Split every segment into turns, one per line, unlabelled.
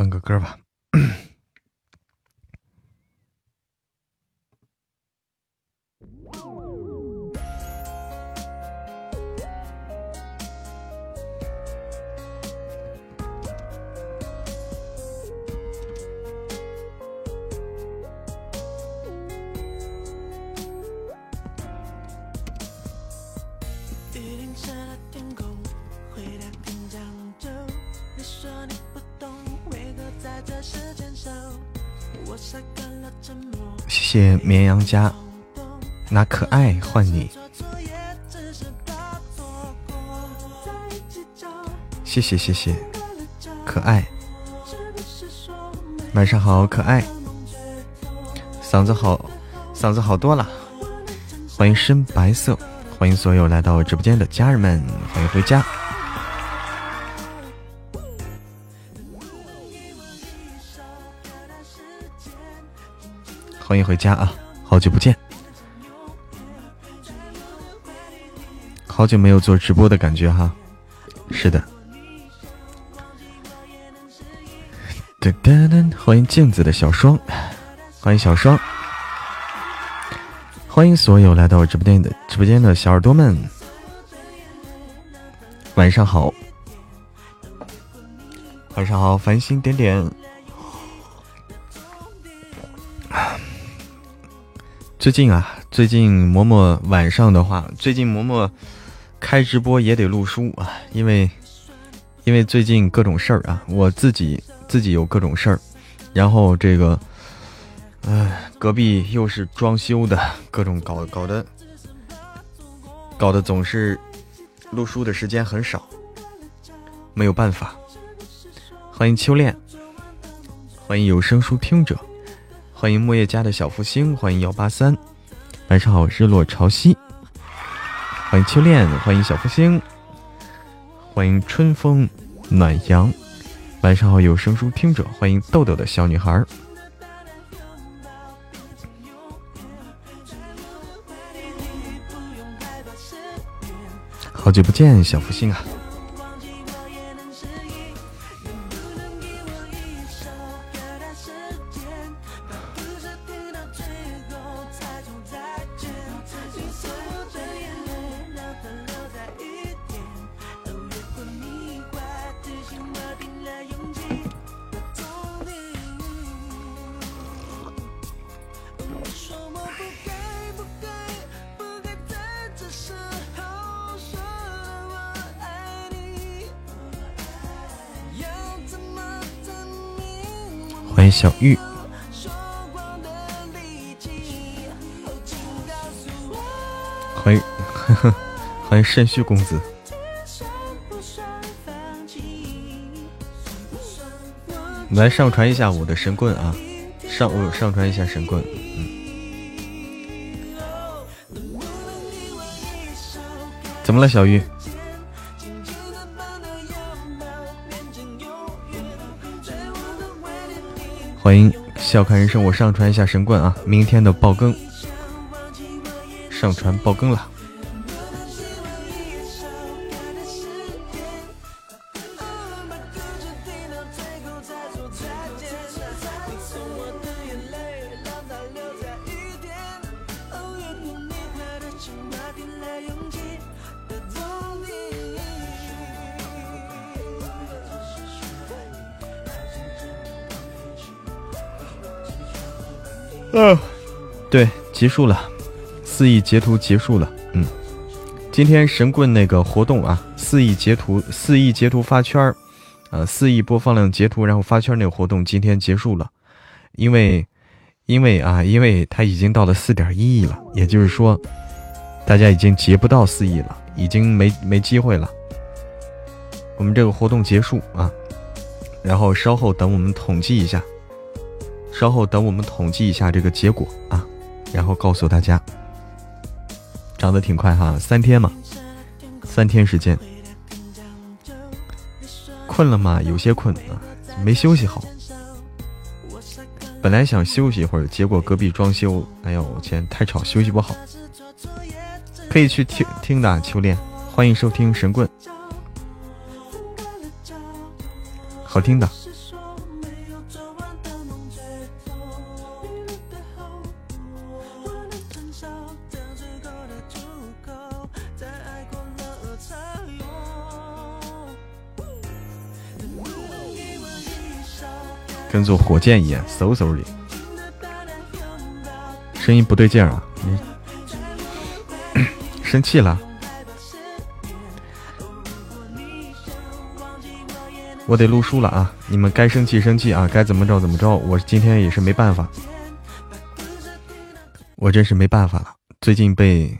放个歌吧。谢绵羊家。拿可爱换你，谢谢谢谢。可爱，晚上好可爱，嗓子好嗓子好多了，欢迎深白色，欢迎所有来到我直播间的家人们，欢迎回家。欢迎回家啊！好久不见，好久没有做直播的感觉哈。是的，噔噔噔，欢迎镜子的小双，欢迎小双，欢迎所有来到我直播间的直播间的小耳朵们，晚上好，晚上好，繁星点点。最近啊，最近嬷嬷晚上的话，最近嬷嬷开直播也得录书啊，因为因为最近各种事儿啊，我自己自己有各种事儿，然后这个，哎，隔壁又是装修的，各种搞搞的，搞得总是录书的时间很少，没有办法。欢迎秋恋，欢迎有声书听者。欢迎木叶家的小福星，欢迎幺八三，晚上好，日落潮汐，欢迎秋恋，欢迎小福星，欢迎春风暖阳，晚上好，有声书听者，欢迎豆豆的小女孩，好久不见，小福星啊。小玉，欢迎，欢迎肾虚公子。来上传一下我的神棍啊！上我上传一下神棍。嗯，怎么了，小玉？欢迎笑看人生，我上传一下神棍啊！明天的爆更，上传爆更了。嗯，对，结束了，四亿截图结束了。嗯，今天神棍那个活动啊，四亿截图，四亿截图发圈儿，呃，四亿播放量截图，然后发圈那个活动今天结束了，因为，因为啊，因为它已经到了四点一亿了，也就是说，大家已经截不到四亿了，已经没没机会了。我们这个活动结束啊，然后稍后等我们统计一下。稍后等我们统计一下这个结果啊，然后告诉大家。涨得挺快哈，三天嘛，三天时间。困了吗？有些困啊，没休息好。本来想休息一会儿，结果隔壁装修，哎呦我天，太吵，休息不好。可以去听听的，秋恋，欢迎收听神棍，好听的。跟坐火箭一样，嗖嗖的。声音不对劲啊！你 生气了？我得录书了啊！你们该生气生气啊，该怎么着怎么着。我今天也是没办法，我真是没办法了。最近被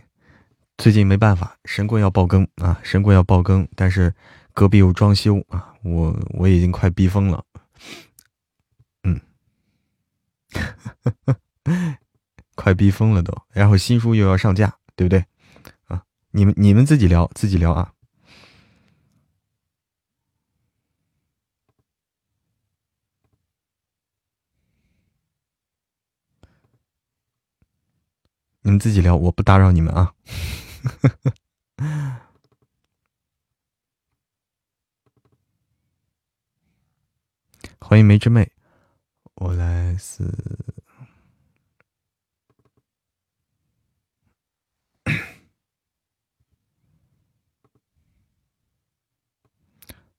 最近没办法，神棍要爆更啊！神棍要爆更，但是隔壁有装修啊，我我已经快逼疯了。快逼疯了都，然后新书又要上架，对不对？啊，你们你们自己聊，自己聊啊。你们自己聊，我不打扰你们啊。欢迎梅之妹，我来自。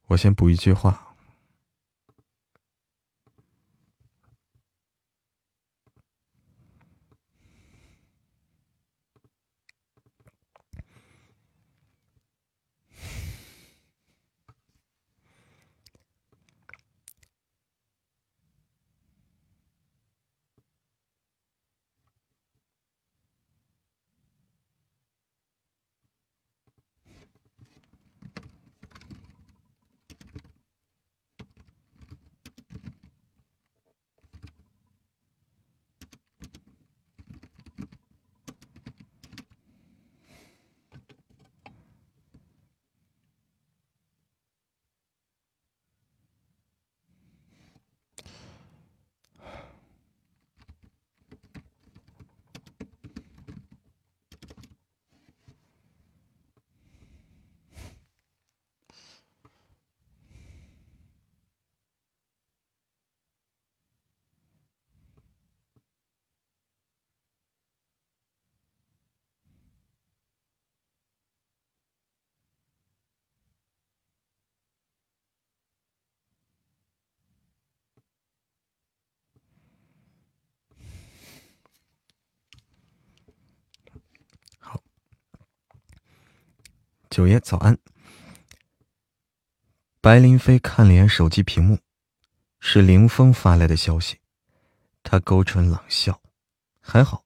我先补一句话。九爷早安。白林飞看了眼手机屏幕，是林峰发来的消息。他勾唇冷笑，还好，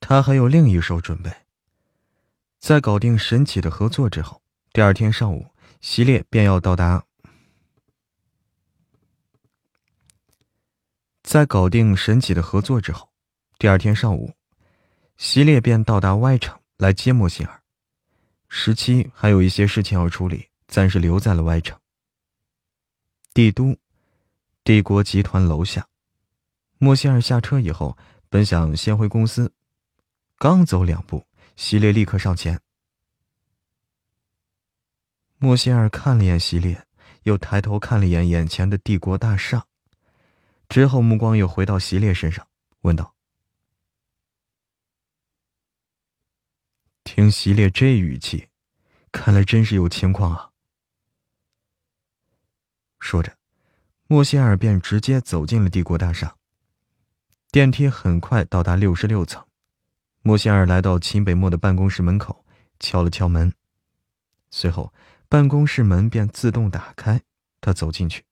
他还有另一手准备。在搞定神启的合作之后，第二天上午，席烈便要到达。在搞定神启的合作之后，第二天上午，席烈便到达 Y 城来接莫心儿。十七还有一些事情要处理，暂时留在了 Y 城。帝都，帝国集团楼下，莫西尔下车以后，本想先回公司，刚走两步，席列立刻上前。莫西尔看了眼席列，又抬头看了眼眼前的帝国大厦，之后目光又回到席列身上，问道。听席烈这语气，看来真是有情况啊。说着，莫歇尔便直接走进了帝国大厦。电梯很快到达六十六层，莫歇尔来到秦北漠的办公室门口，敲了敲门，随后办公室门便自动打开，他走进去。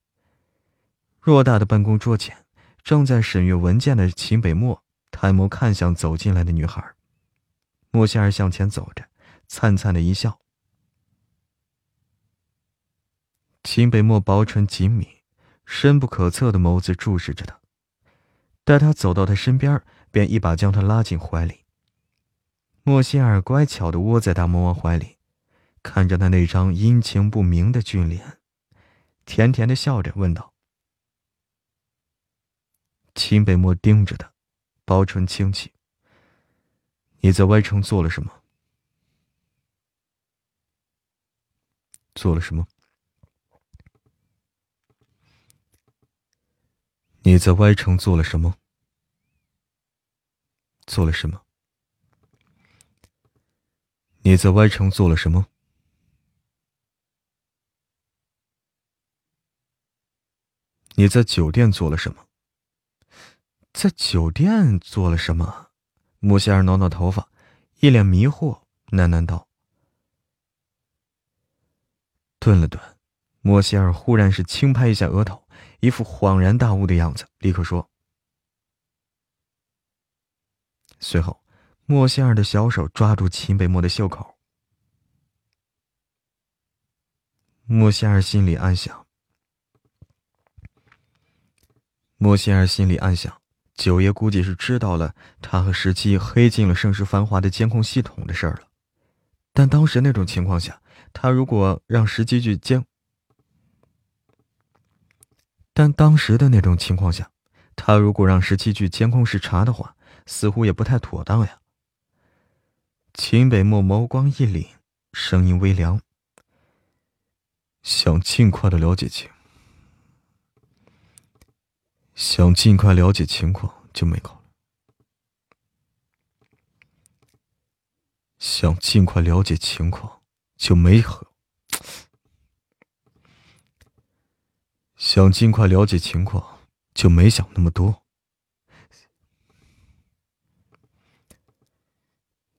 偌大的办公桌前，正在审阅文件的秦北漠抬眸看向走进来的女孩。莫仙儿向前走着，灿灿的一笑。秦北漠薄唇紧抿，深不可测的眸子注视着他。待他走到他身边，便一把将他拉进怀里。莫仙儿乖巧的窝在大魔王怀里，看着他那张阴晴不明的俊脸，甜甜的笑着问道：“秦北漠盯着他，薄唇轻启。”你在 Y 城做了什么？做了什么？你在 Y 城做了什么？做了什么？你在 Y 城做了什么？你在酒店做了什么？在酒店做了什么？莫西尔挠挠头发，一脸迷惑，喃喃道。顿了顿，莫西尔忽然是轻拍一下额头，一副恍然大悟的样子，立刻说。随后，莫西尔的小手抓住秦北漠的袖口。莫西尔心里暗想。莫西尔心里暗想，九爷估计是知道了他和十七黑进了盛世繁华的监控系统的事儿了。但当时那种情况下，他如果让十七去监，但当时的那种情况下，他如果让十七去监控室查的话，似乎也不太妥当呀。秦北漠眸光一凛，声音微凉，想尽快的了解情。想尽快了解情况，就没考虑；想尽快了解情况，就没和；想尽快了解情况，就没想那么多；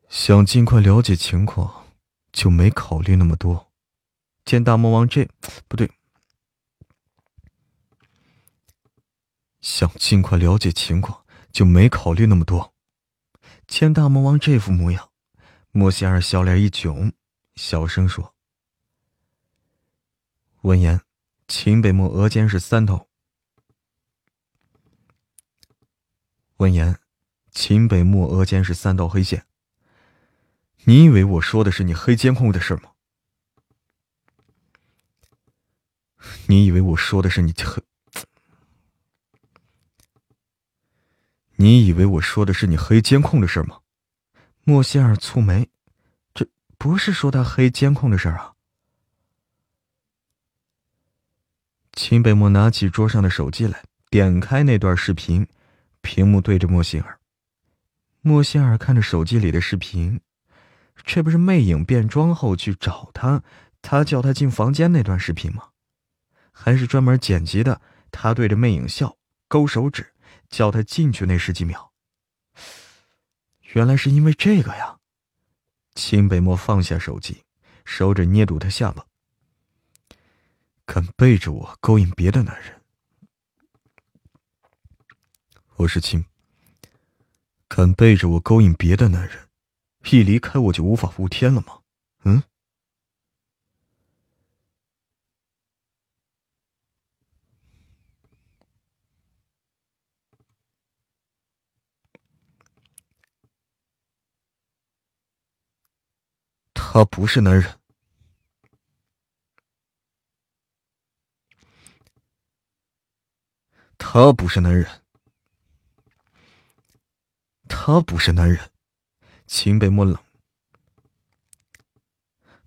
想尽快了解情况，就没考虑那么多。见大魔王这不对。想尽快了解情况，就没考虑那么多。见大魔王这副模样，莫西尔笑脸一囧，小声说：“闻言，秦北漠额间是三道。闻言，秦北漠额间是三道黑线。你以为我说的是你黑监控的事吗？你以为我说的是你黑？”你以为我说的是你黑监控的事吗？莫西尔蹙眉，这不是说他黑监控的事啊。秦北漠拿起桌上的手机来，点开那段视频，屏幕对着莫西尔。莫西尔看着手机里的视频，这不是魅影变装后去找他，他叫他进房间那段视频吗？还是专门剪辑的？他对着魅影笑，勾手指。叫他进去那十几秒，原来是因为这个呀！秦北漠放下手机，手指捏住他下巴，敢背着我勾引别的男人，我是秦，敢背着我勾引别的男人，一离开我就无法无天了吗？嗯？他不是男人，他不是男人，他不是男人。秦北漠冷，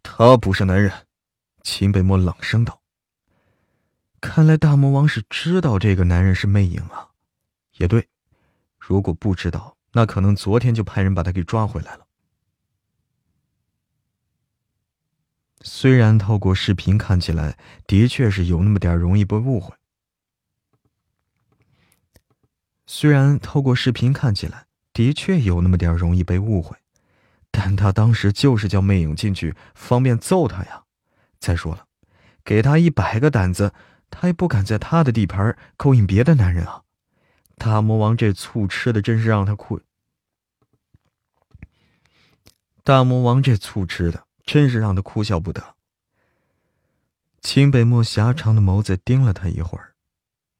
他不是男人。秦北漠冷声道：“看来大魔王是知道这个男人是魅影啊。也对，如果不知道，那可能昨天就派人把他给抓回来了。”虽然透过视频看起来的确是有那么点容易被误会，虽然透过视频看起来的确有那么点容易被误会，但他当时就是叫魅影进去方便揍他呀。再说了，给他一百个胆子，他也不敢在他的地盘勾引别的男人啊。大魔王这醋吃的真是让他哭。大魔王这醋吃的。真是让他哭笑不得。秦北漠狭长的眸子盯了他一会儿，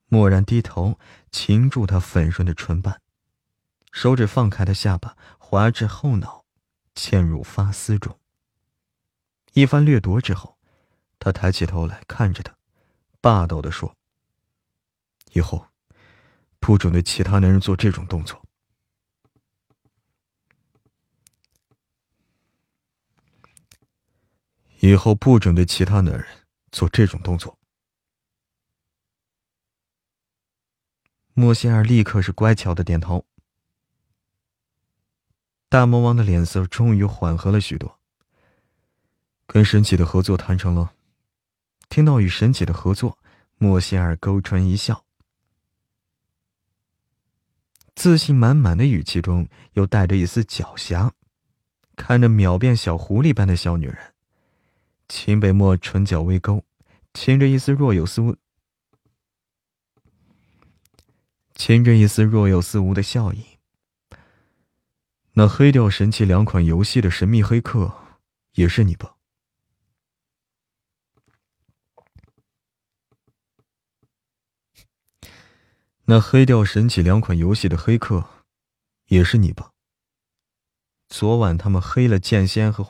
蓦然低头擒住他粉润的唇瓣，手指放开他下巴，滑至后脑，嵌入发丝中。一番掠夺之后，他抬起头来看着他，霸道的说：“以后不准对其他男人做这种动作。”以后不准对其他男人做这种动作。莫仙儿立刻是乖巧的点头。大魔王的脸色终于缓和了许多。跟神启的合作谈成了。听到与神启的合作，莫仙儿勾唇一笑，自信满满的语气中又带着一丝狡黠。看着秒变小狐狸般的小女人，秦北漠唇角微勾，噙着一丝若有似无，噙着一丝若有似无的笑意。那黑掉神器两款游戏的神秘黑客，也是你吧？那黑掉神器两款游戏的黑客，也是你吧？昨晚他们黑了剑仙和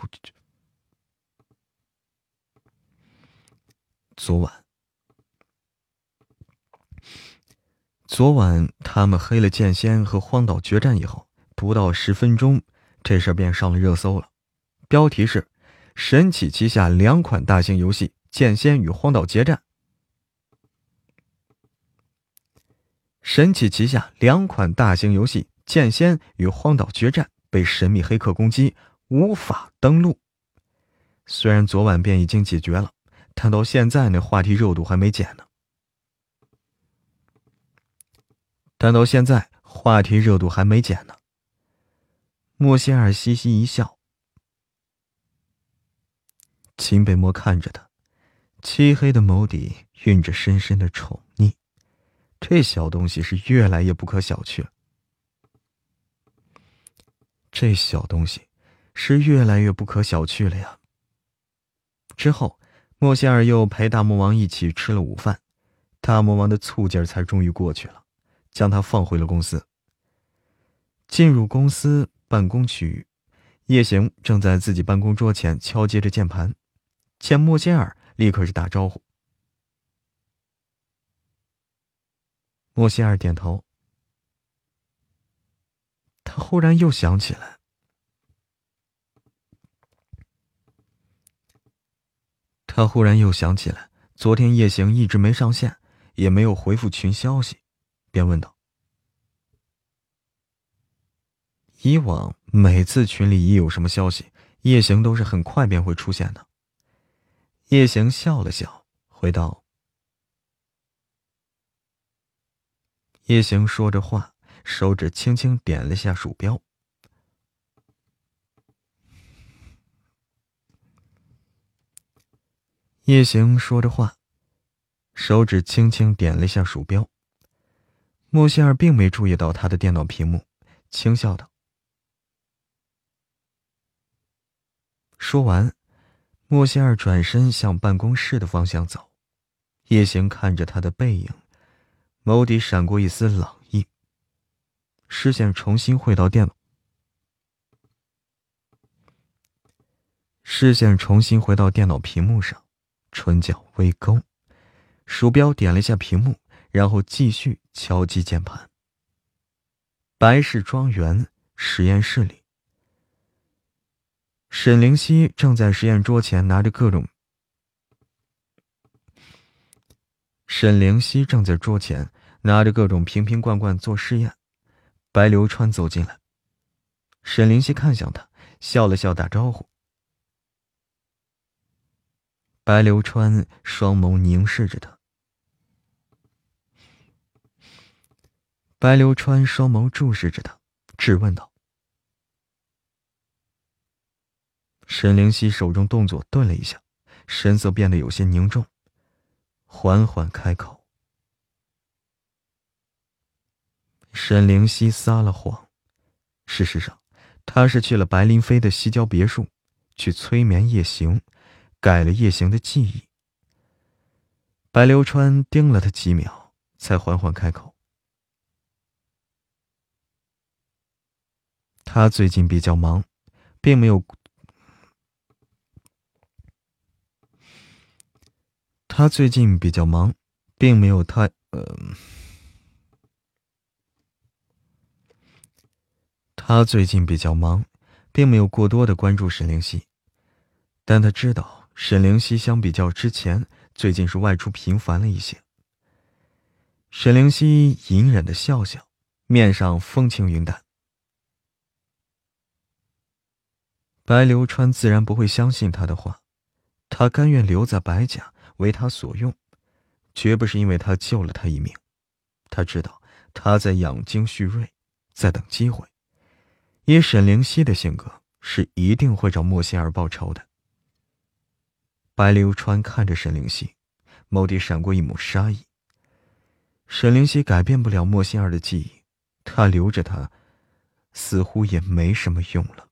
昨晚，昨晚他们黑了剑仙和荒岛决战以后，不到十分钟，这事便上了热搜了。标题是：神起旗下两款大型游戏《剑仙》与《荒岛决战》。神起旗下两款大型游戏《剑仙》与《荒岛决战》。被神秘黑客攻击，无法登录。虽然昨晚便已经解决了，但到现在那话题热度还没减呢。但到现在话题热度还没减呢。莫歇尔嘻嘻一笑，秦北漠看着他，漆黑的眸底蕴着深深的宠溺。这小东西是越来越不可小觑了。这小东西是越来越不可小觑了呀。之后，莫歇尔又陪大魔王一起吃了午饭，大魔王的醋劲儿才终于过去了，将他放回了公司。进入公司办公区域，叶行正在自己办公桌前敲击着键盘，见莫歇尔，立刻是打招呼。莫歇尔点头。他忽然又想起来，他忽然又想起来，昨天夜行一直没上线，也没有回复群消息，便问道：“以往每次群里一有什么消息，夜行都是很快便会出现的。”夜行笑了笑，回道：“夜行说着话。”手指轻轻点了下鼠标。叶行说着话，手指轻轻点了一下鼠标。莫仙儿并没注意到他的电脑屏幕，轻笑道。说完，莫仙儿转身向办公室的方向走。叶行看着他的背影，眸底闪过一丝冷意。视线重新回到电脑，视线重新回到电脑屏幕上，唇角微勾，鼠标点了一下屏幕，然后继续敲击键盘。白氏庄园实验室里，沈灵溪正在实验桌前拿着各种。沈灵溪正在桌前拿着各种瓶瓶罐罐做试验。白流川走进来，沈灵溪看向他，笑了笑，打招呼。白流川双眸凝视着他，白流川双眸注视着他，质问道：“沈灵溪手中动作顿了一下，神色变得有些凝重，缓缓开口。”沈灵溪撒了谎，事实上，他是去了白林飞的西郊别墅，去催眠夜行，改了夜行的记忆。白流川盯了他几秒，才缓缓开口：“他最近比较忙，并没有。他最近比较忙，并没有太……呃。”他最近比较忙，并没有过多的关注沈灵溪，但他知道沈灵溪相比较之前，最近是外出频繁了一些。沈灵溪隐忍的笑笑，面上风轻云淡。白流川自然不会相信他的话，他甘愿留在白家为他所用，绝不是因为他救了他一命。他知道他在养精蓄锐，在等机会。以沈灵溪的性格，是一定会找莫心儿报仇的。白流川看着沈灵溪，眸底闪过一抹杀意。沈灵溪改变不了莫心儿的记忆，他留着她，似乎也没什么用了。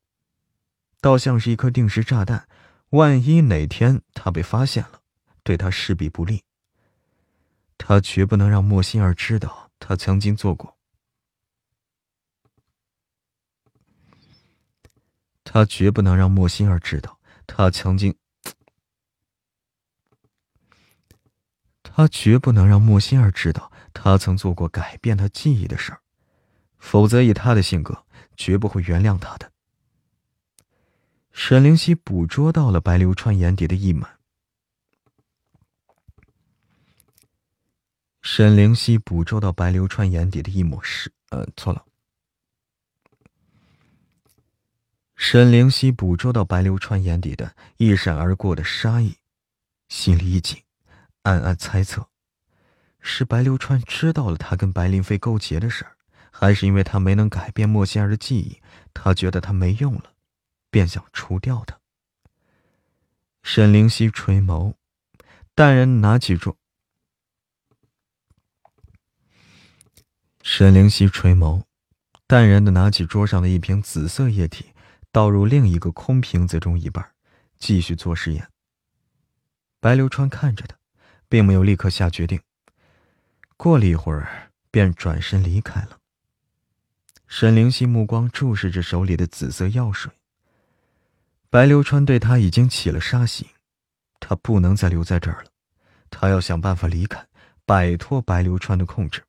倒像是一颗定时炸弹，万一哪天他被发现了，对他势必不利。他绝不能让莫心儿知道他曾经做过。他绝不能让莫心儿知道他曾经。他绝不能让莫心儿知道。他曾做过改变他记忆的事儿，否则以他的性格，绝不会原谅他的。沈灵溪捕捉到了白流川眼底的意满。沈灵溪捕捉到白流川眼底的一抹是……呃，错了。沈灵溪捕捉到白流川眼底的一闪而过的杀意，心里一紧，暗暗猜测。是白流川知道了他跟白灵飞勾结的事儿，还是因为他没能改变莫仙儿的记忆，他觉得他没用了，便想除掉他。沈灵溪垂眸，淡然拿起桌。沈灵溪垂眸，淡然的拿起桌上的一瓶紫色液体，倒入另一个空瓶子中一半，继续做实验。白流川看着他，并没有立刻下决定。过了一会儿，便转身离开了。沈灵溪目光注视着手里的紫色药水。白流川对他已经起了杀心，他不能再留在这儿了，他要想办法离开，摆脱白流川的控制。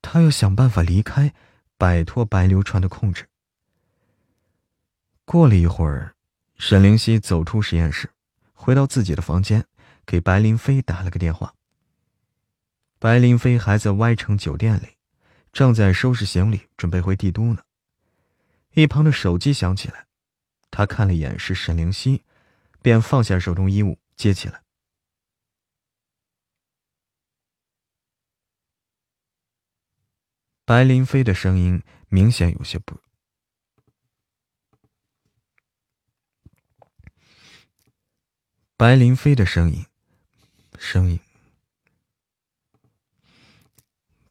他要想办法离开，摆脱白流川的控制。过了一会儿，沈灵溪走出实验室，回到自己的房间。给白林飞打了个电话。白林飞还在 Y 城酒店里，正在收拾行李，准备回帝都呢。一旁的手机响起来，他看了一眼是沈灵溪，便放下手中衣物接起来。白林飞的声音明显有些不。白林飞的声音。声音，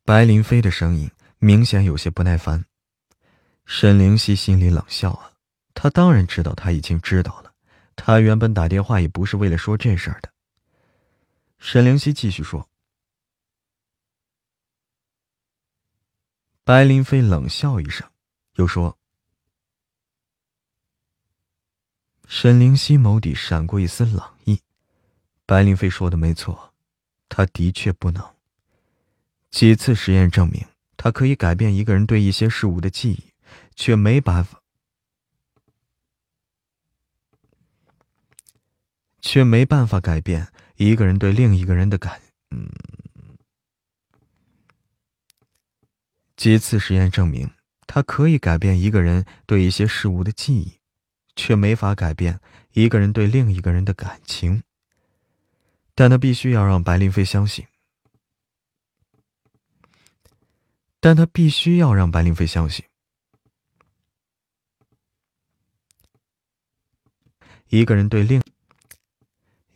白林飞的声音明显有些不耐烦。沈灵溪心里冷笑啊，他当然知道他已经知道了。他原本打电话也不是为了说这事儿的。沈灵溪继续说。白林飞冷笑一声，又说：“沈灵溪眸底闪过一丝冷意。”白灵飞说的没错，他的确不能。几次实验证明，他可以改变一个人对一些事物的记忆，却没办法，却没办法改变一个人对另一个人的感。嗯，几次实验证明，他可以改变一个人对一些事物的记忆，却没法改变一个人对另一个人的感情。但他必须要让白灵飞相信，但他必须要让白灵飞相信，一个人对另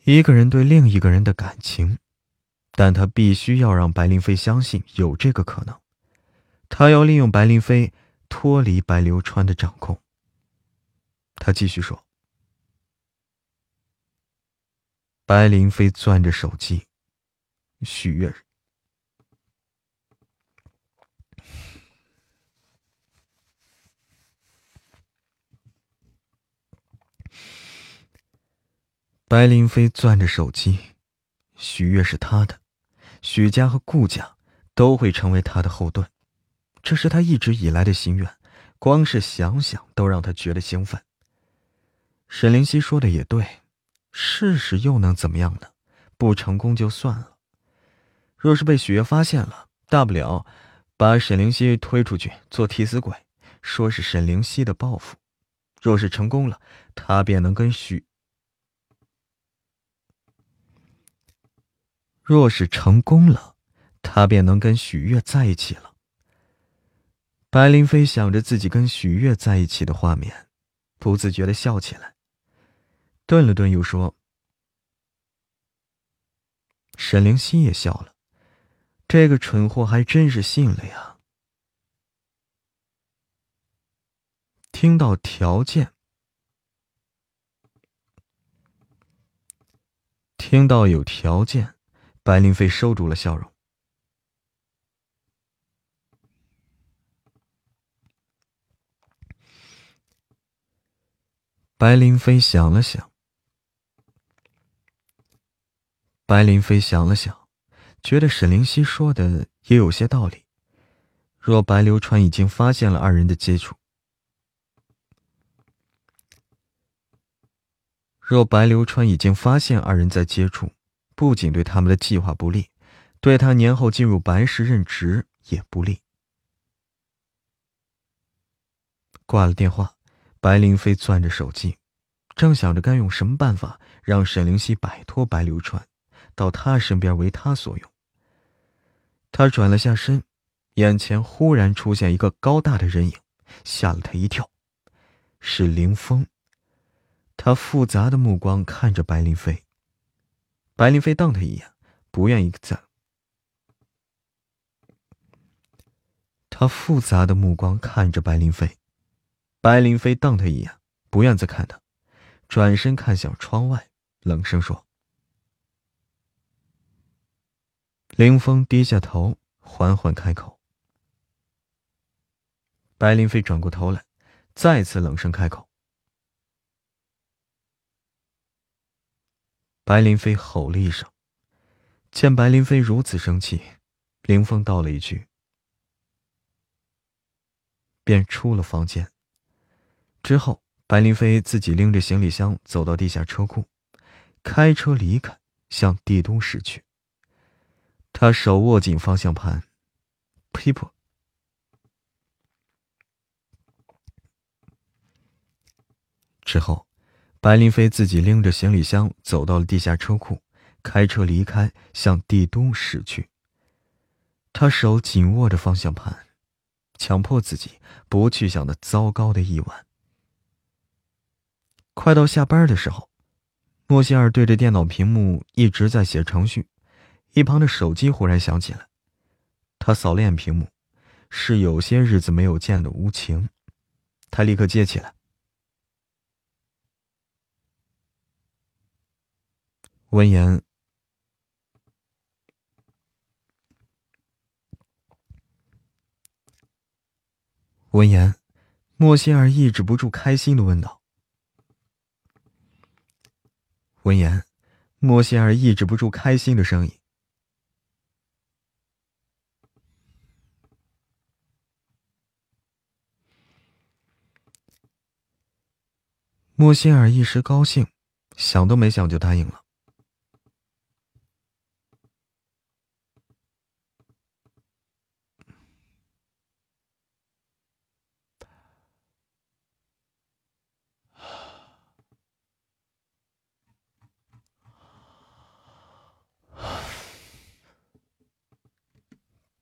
一个人对另一个人的感情，但他必须要让白灵飞相信有这个可能，他要利用白灵飞脱离白流川的掌控。他继续说。白灵飞攥着手机，许月。白林飞攥着手机，许悦是他的，许家和顾家都会成为他的后盾，这是他一直以来的心愿，光是想想都让他觉得兴奋。沈灵溪说的也对。试试又能怎么样呢？不成功就算了。若是被许悦发现了，大不了把沈灵溪推出去做替死鬼，说是沈灵溪的报复。若是成功了，他便能跟许若是成功了，他便能跟许月在一起了。白灵飞想着自己跟许月在一起的画面，不自觉的笑起来。顿了顿，又说：“沈灵溪也笑了，这个蠢货还真是信了呀。”听到条件，听到有条件，白灵飞收住了笑容。白灵飞想了想。白灵飞想了想，觉得沈灵溪说的也有些道理。若白流川已经发现了二人的接触，若白流川已经发现二人在接触，不仅对他们的计划不利，对他年后进入白氏任职也不利。挂了电话，白灵飞攥着手机，正想着该用什么办法让沈灵溪摆脱白流川。到他身边为他所用。他转了下身，眼前忽然出现一个高大的人影，吓了他一跳，是林峰。他复杂的目光看着白灵飞。白灵飞瞪他一眼，不愿意再。他复杂的目光看着白灵飞，白灵飞瞪他一眼，不愿再看他，转身看向窗外，冷声说。林峰低下头，缓缓开口。白林飞转过头来，再次冷声开口。白林飞吼了一声，见白林飞如此生气，林峰道了一句，便出了房间。之后，白林飞自己拎着行李箱走到地下车库，开车离开，向帝都驶去。他手握紧方向盘，噼噗。之后，白林飞自己拎着行李箱走到了地下车库，开车离开，向帝都驶去。他手紧握着方向盘，强迫自己不去想那糟糕的一晚。快到下班的时候，莫西尔对着电脑屏幕一直在写程序。一旁的手机忽然响起来，他扫了眼屏幕，是有些日子没有见的无情。他立刻接起来。闻言，闻言，莫歇尔抑制不住开心的问道。闻言，莫歇尔抑制不住开心的声音。莫心儿一时高兴，想都没想就答应了。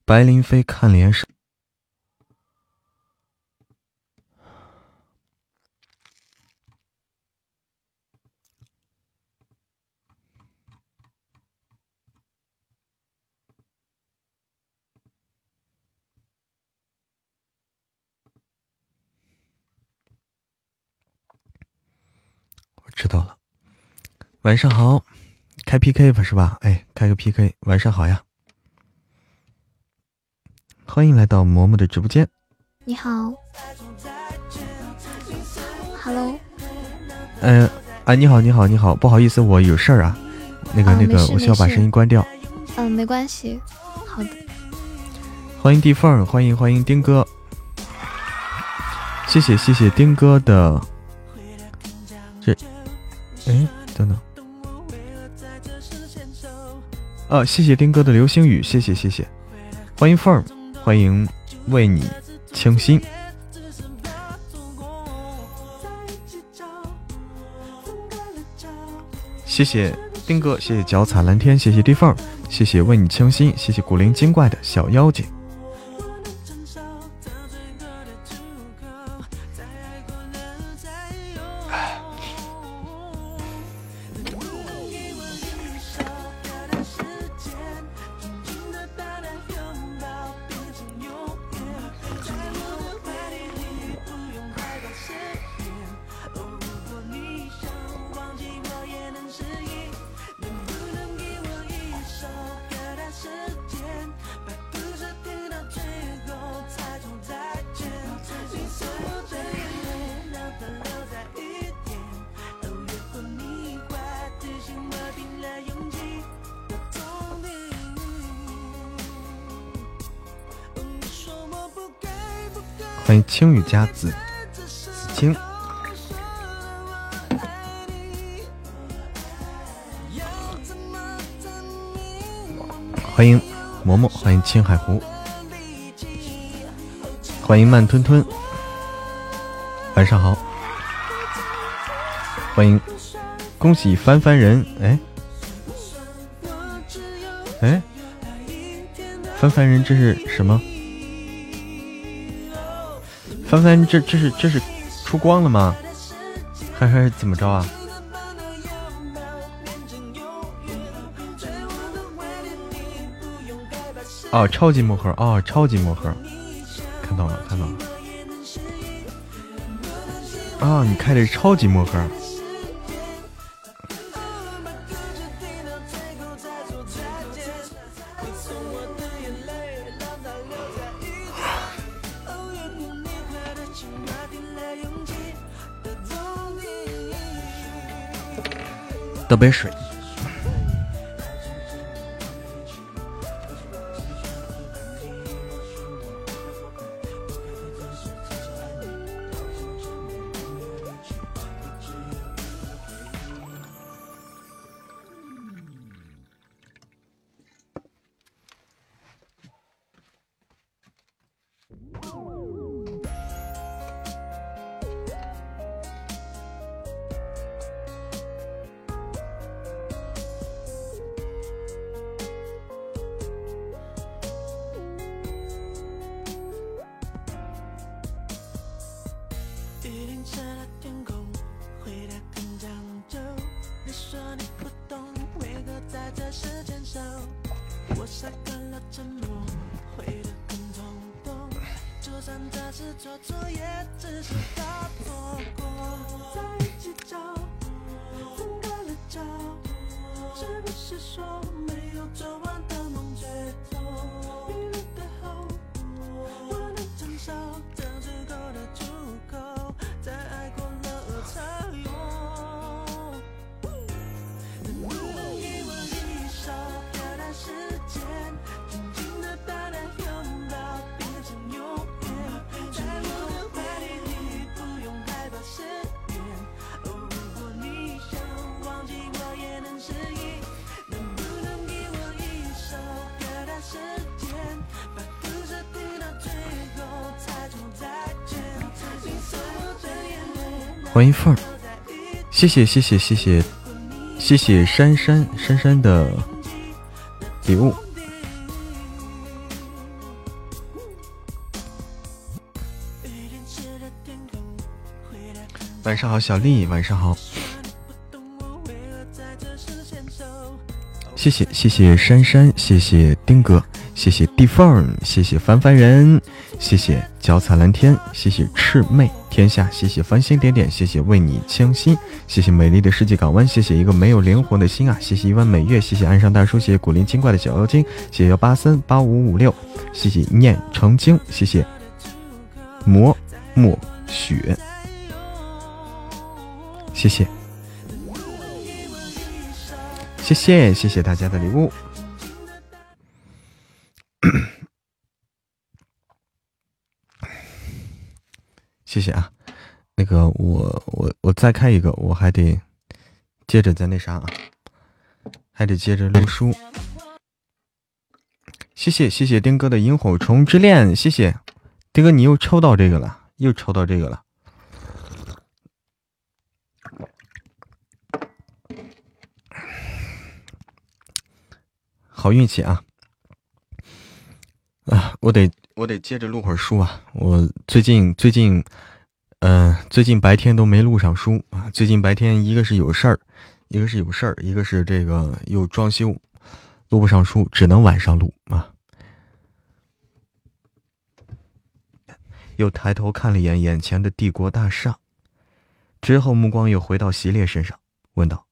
白灵飞看脸上。知道了，晚上好，开 PK 吧是吧？哎，开个 PK，晚上好呀，欢迎来到嬷嬷的直播间。
你好，Hello。
嗯，啊，你好，你好，你好，不好意思，我有事儿啊，那个那个，我需要把声音关掉。
嗯，没关系，好的。
欢迎地缝，欢迎欢迎丁哥，谢谢谢谢丁哥的这。哎，等等，啊，谢谢丁哥的流星雨，谢谢谢谢，欢迎凤儿，欢迎为你倾心，谢谢丁哥，谢谢脚踩蓝天，谢谢地缝儿，
谢谢为你倾心，谢谢古灵精怪的小妖精。欢迎青雨家子子清，欢迎嬷嬷，欢迎青海湖，欢迎慢吞吞，晚上好，欢迎，恭喜翻翻人，哎，哎，翻翻人这是什么？翻翻，这这是这是出光了吗？还还是怎么着啊？哦，超级魔盒，哦，超级魔盒，看到了，看到了。啊，你开的是超级魔盒。杯水。欢迎凤儿，谢谢谢谢谢谢谢谢珊珊珊珊的礼物。晚上好，小丽，晚上好。谢谢谢谢珊珊，谢谢丁哥，谢谢地缝，谢谢凡凡人，谢谢脚踩蓝天，谢谢赤妹。天下，谢谢繁星点点，谢谢为你倾心，谢谢美丽的世界港湾，谢谢一个没有灵魂的心啊，谢谢一弯美月，谢谢岸上大叔，谢谢古灵精怪的小妖精，谢谢幺八三八五五六，谢谢念成经，谢谢磨墨雪，谢谢，谢谢谢谢大家的礼物。谢谢啊，那个我我我再开一个，我还得接着再那啥啊，还得接着录书。谢谢谢谢丁哥的萤火虫之恋，谢谢丁哥，你又抽到这个了，又抽到这个了。
好运气啊！啊，我得我得接着录会儿书啊！我最近最近，嗯，最近白天都没录上书啊！最近白天一个是有事儿，一个是有事儿，一个是这个又装修，录不上书，只能晚上录啊。又抬头看了一眼眼前的帝国大厦，之后目光又回到席烈身上，问道。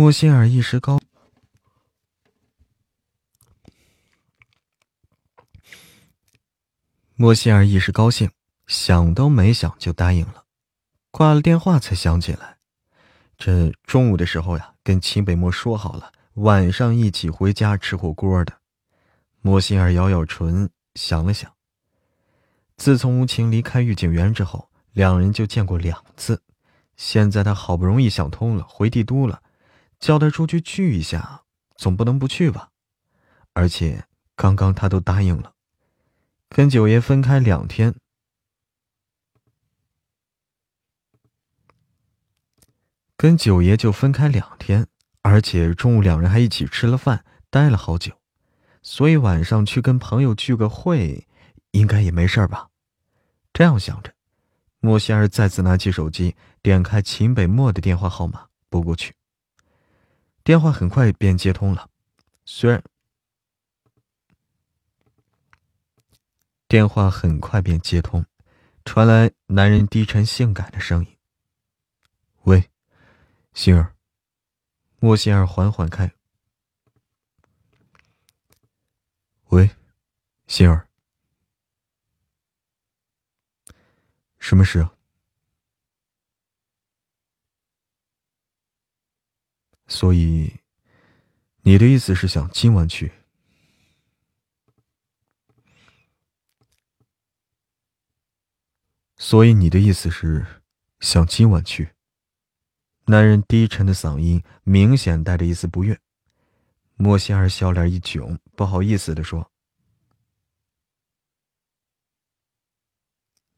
莫心儿一时高，莫歇尔一时高兴，想都没想就答应了。挂了电话才想起来，这中午的时候呀，跟秦北漠说好了，晚上一起回家吃火锅的。莫歇尔咬咬唇，想了想，自从吴晴离开御景园之后，两人就见过两次。现在他好不容易想通了，回帝都了。叫他出去聚一下，总不能不去吧？而且刚刚他都答应了，跟九爷分开两天，跟九爷就分开两天，而且中午两人还一起吃了饭，待了好久，所以晚上去跟朋友聚个会，应该也没事吧？这样想着，莫仙儿再次拿起手机，点开秦北漠的电话号码，拨过去。电话很快便接通了，虽然电话很快便接通，传来男人低沉性感的声音：“喂，心儿。”莫心儿缓缓开：“喂，心儿，什么事啊？”所以，你的意思是想今晚去？所以你的意思是想今晚去？男人低沉的嗓音明显带着一丝不悦。莫仙儿笑脸一窘，不好意思的说：“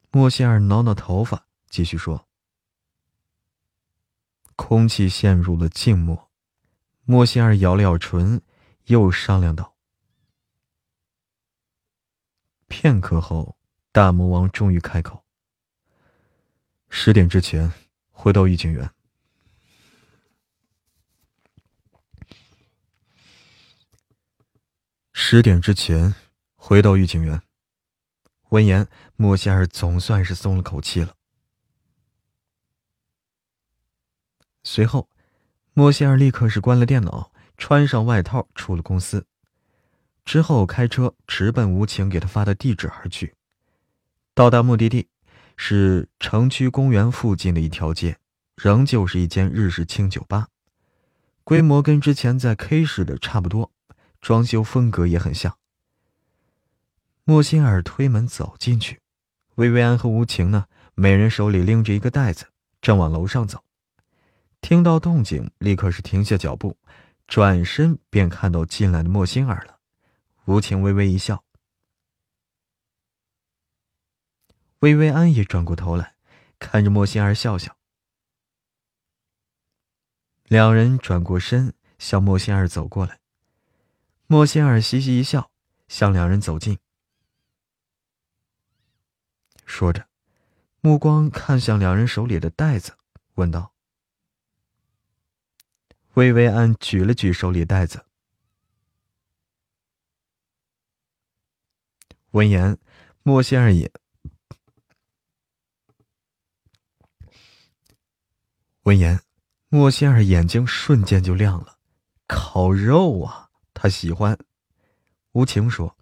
莫仙儿挠挠头发，继续说。”空气陷入了静默，莫仙儿咬了咬唇，又商量道：“片刻后，大魔王终于开口：十点之前回到御景园。十点之前回到御景园。”闻言，莫仙儿总算是松了口气了。随后，莫仙儿立刻是关了电脑，穿上外套，出了公司。之后开车直奔吴情给他发的地址而去。到达目的地，是城区公园附近的一条街，仍旧是一间日式清酒吧，规模跟之前在 K 市的差不多，装修风格也很像。莫仙儿推门走进去，薇薇安和吴情呢，每人手里拎着一个袋子，正往楼上走。听到动静，立刻是停下脚步，转身便看到进来的莫心儿了。无情微微一笑，薇薇安也转过头来，看着莫心儿笑笑。两人转过身向莫心儿走过来，莫心儿嘻嘻一笑，向两人走近，说着，目光看向两人手里的袋子，问道。薇薇安举了举手里袋子，闻言，莫仙儿也闻言，莫仙儿眼睛瞬间就亮了。烤肉啊，他喜欢。无情说。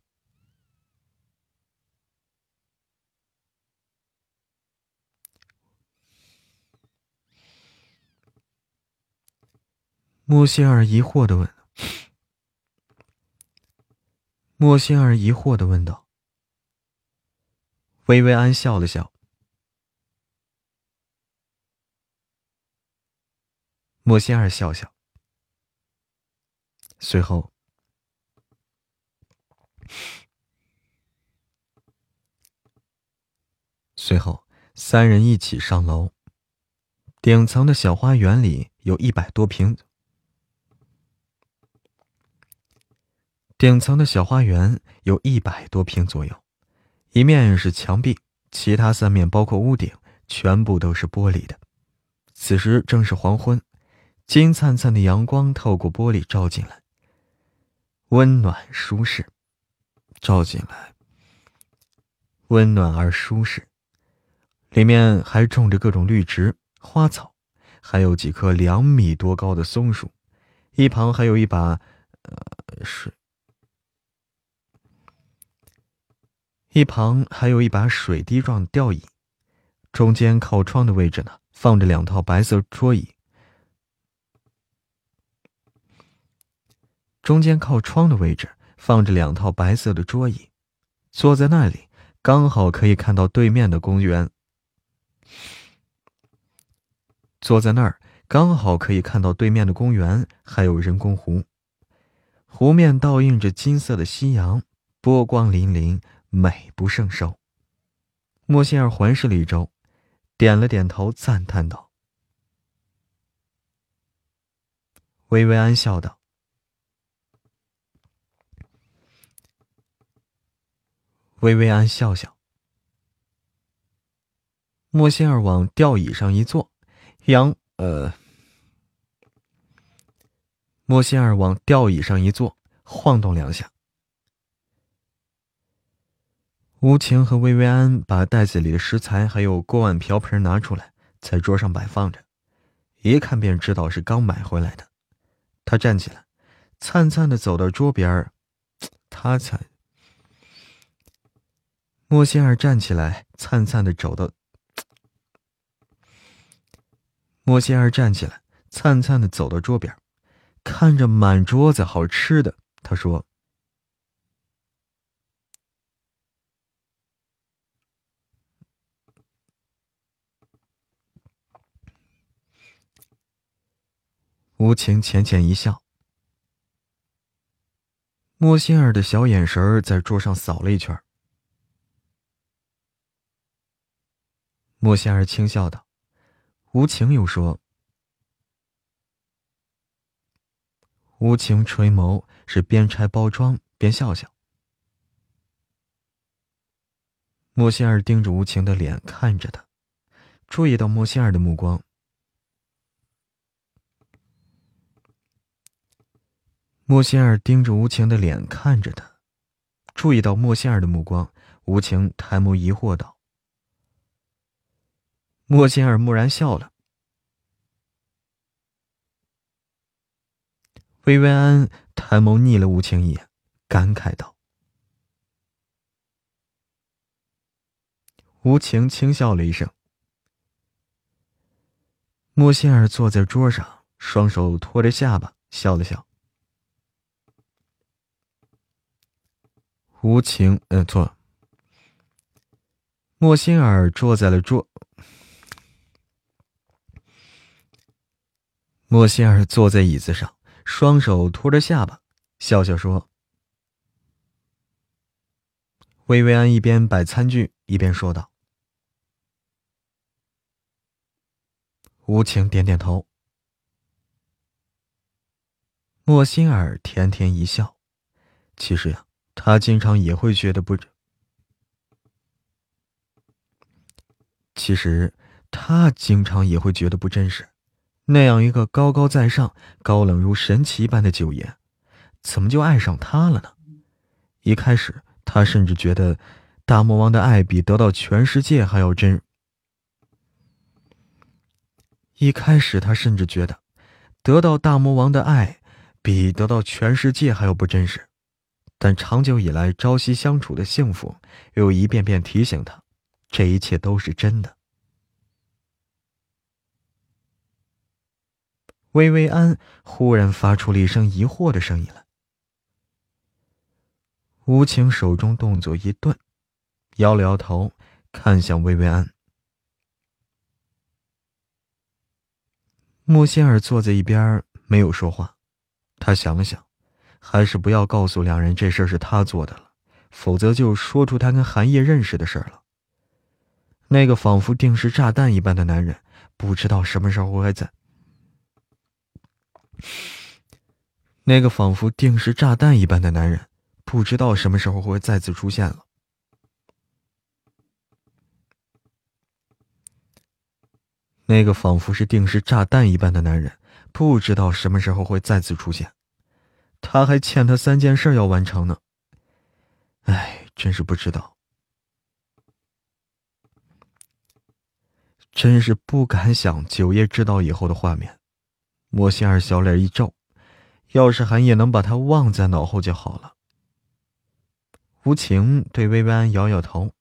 莫仙儿疑惑的问：“莫仙儿疑惑的问道。”薇薇安笑了笑。莫仙儿笑笑，随后，随后，三人一起上楼。顶层的小花园里有一百多平。顶层的小花园有一百多平左右，一面是墙壁，其他三面包括屋顶，全部都是玻璃的。此时正是黄昏，金灿灿的阳光透过玻璃照进来，温暖舒适。照进来，温暖而舒适。里面还种着各种绿植、花草，还有几棵两米多高的松树，一旁还有一把，呃，水。一旁还有一把水滴状吊椅，中间靠窗的位置呢，放着两套白色桌椅。中间靠窗的位置放着两套白色的桌椅，坐在那里刚好可以看到对面的公园。坐在那儿刚好可以看到对面的公园，还有人工湖，湖面倒映着金色的夕阳，波光粼粼。美不胜收。莫仙儿环视了一周，点了点头，赞叹道：“薇薇安笑道。”薇薇安笑笑。莫仙儿往吊椅上一坐，杨呃，莫仙儿往吊椅上一坐，晃动两下。吴晴和薇薇安把袋子里的食材还有锅碗瓢盆拿出来，在桌上摆放着，一看便知道是刚买回来的。他站起来，灿灿的走到桌边他才。莫仙儿站起来，灿灿的走到。莫仙儿站起来，灿灿的走到桌边看着满桌子好吃的，他说。吴晴浅浅一笑，莫心儿的小眼神在桌上扫了一圈。莫心儿轻笑道：“吴晴又说。”吴晴垂眸，是边拆包装边笑笑。莫心儿盯着吴晴的脸看着他，注意到莫心儿的目光。莫仙儿盯着吴晴的脸看着他，注意到莫仙儿的目光，吴晴抬眸疑惑道：“莫仙儿蓦然笑了。”薇薇安抬眸睨了吴晴一眼，感慨道：“吴晴轻笑了一声。”莫仙儿坐在桌上，双手托着下巴，笑了笑。无情，嗯，错。莫心儿坐在了桌。莫心儿坐在椅子上，双手托着下巴，笑笑说：“薇薇安一边摆餐具，一边说道。”无情点点头。莫心儿甜甜一笑，其实呀。他经常也会觉得不其实他经常也会觉得不真实。那样一个高高在上、高冷如神奇般的九爷，怎么就爱上他了呢？一开始，他甚至觉得大魔王的爱比得到全世界还要真。一开始，他甚至觉得得到大魔王的爱比得到全世界还要不真实。但长久以来朝夕相处的幸福，又一遍遍提醒他，这一切都是真的。薇薇安忽然发出了一声疑惑的声音来。吴情手中动作一顿，摇了摇头，看向薇薇安。莫仙儿坐在一边没有说话，他想了想。还是不要告诉两人这事儿是他做的了，否则就说出他跟韩烨认识的事儿了。那个仿佛定时炸弹一般的男人，不知道什么时候会在。那个仿佛定时炸弹一般的男人，不知道什么时候会再次出现了。那个仿佛是定时炸弹一般的男人，不知道什么时候会再次出现。他还欠他三件事要完成呢。哎，真是不知道。真是不敢想九爷知道以后的画面。莫心儿小脸一皱，要是韩也能把他忘在脑后就好了。无情对薇薇安摇摇头，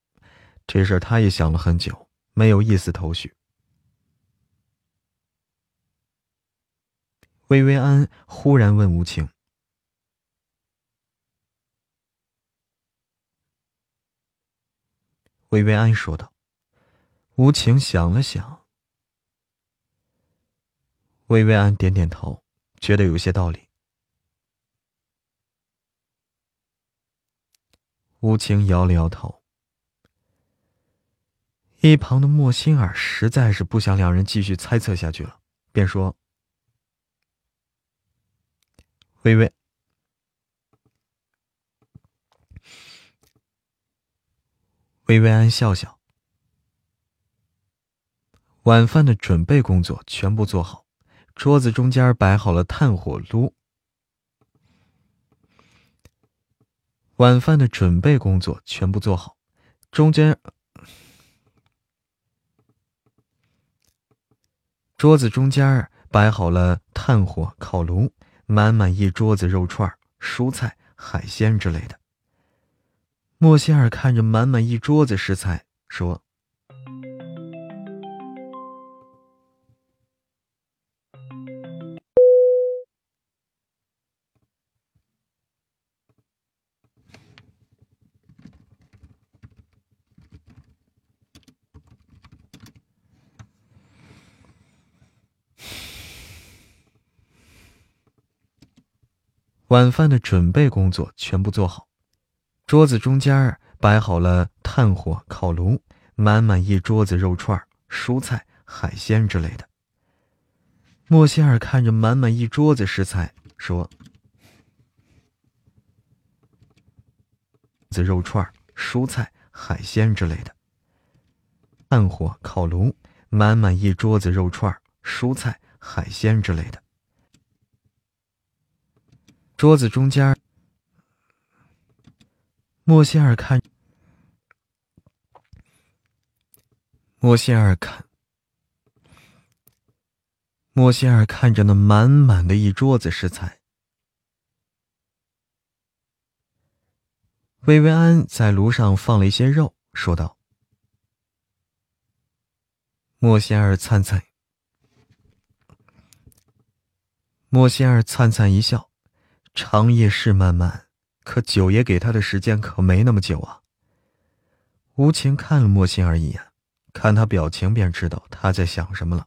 这事他也想了很久，没有一丝头绪。薇薇安忽然问无情：“薇薇安说道。”无情想了想，薇薇安点点头，觉得有些道理。无情摇了摇头。一旁的莫心儿实在是不想两人继续猜测下去了，便说：“薇薇，薇薇安笑笑。”晚饭的准备工作全部做好，桌子中间摆好了炭火炉。晚饭的准备工作全部做好，中间桌子中间摆好了炭火烤炉，满满一桌子肉串、蔬菜、海鲜之类的。莫歇尔看着满满一桌子食材，说。晚饭的准备工作全部做好，桌子中间摆好了炭火烤炉，满满一桌子肉串、蔬菜、海鲜之类的。莫歇尔看着满满一桌子食材，说：“子肉串、蔬菜、海鲜之类的。”炭火烤炉，满满一桌子肉串、蔬菜、海鲜之类的。桌子中间，莫歇尔看，莫歇尔看，莫歇尔看着那满满的一桌子食材。薇薇安在炉上放了一些肉，说道：“莫歇尔灿灿，莫歇尔灿灿一笑。”长夜是漫漫，可九爷给他的时间可没那么久啊。无情看了莫心儿一眼，看他表情便知道他在想什么了。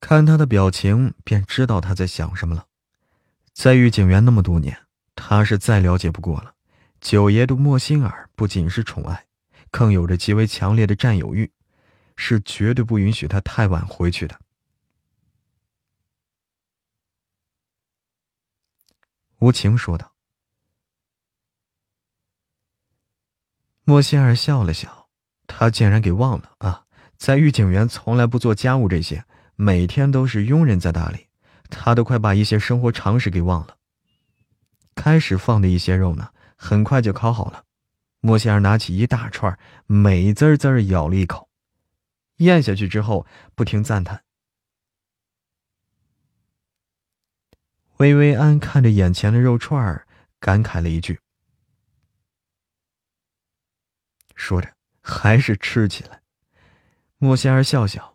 看他的表情便知道他在想什么了。在御景园那么多年，他是再了解不过了。九爷对莫心儿不仅是宠爱，更有着极为强烈的占有欲，是绝对不允许他太晚回去的。无情说道。莫仙儿笑了笑，他竟然给忘了啊！在御景园从来不做家务，这些每天都是佣人在打理，他都快把一些生活常识给忘了。开始放的一些肉呢，很快就烤好了。莫仙儿拿起一大串，美滋滋咬了一口，咽下去之后，不停赞叹。薇薇安看着眼前的肉串儿，感慨了一句，说着还是吃起来。莫仙儿笑笑。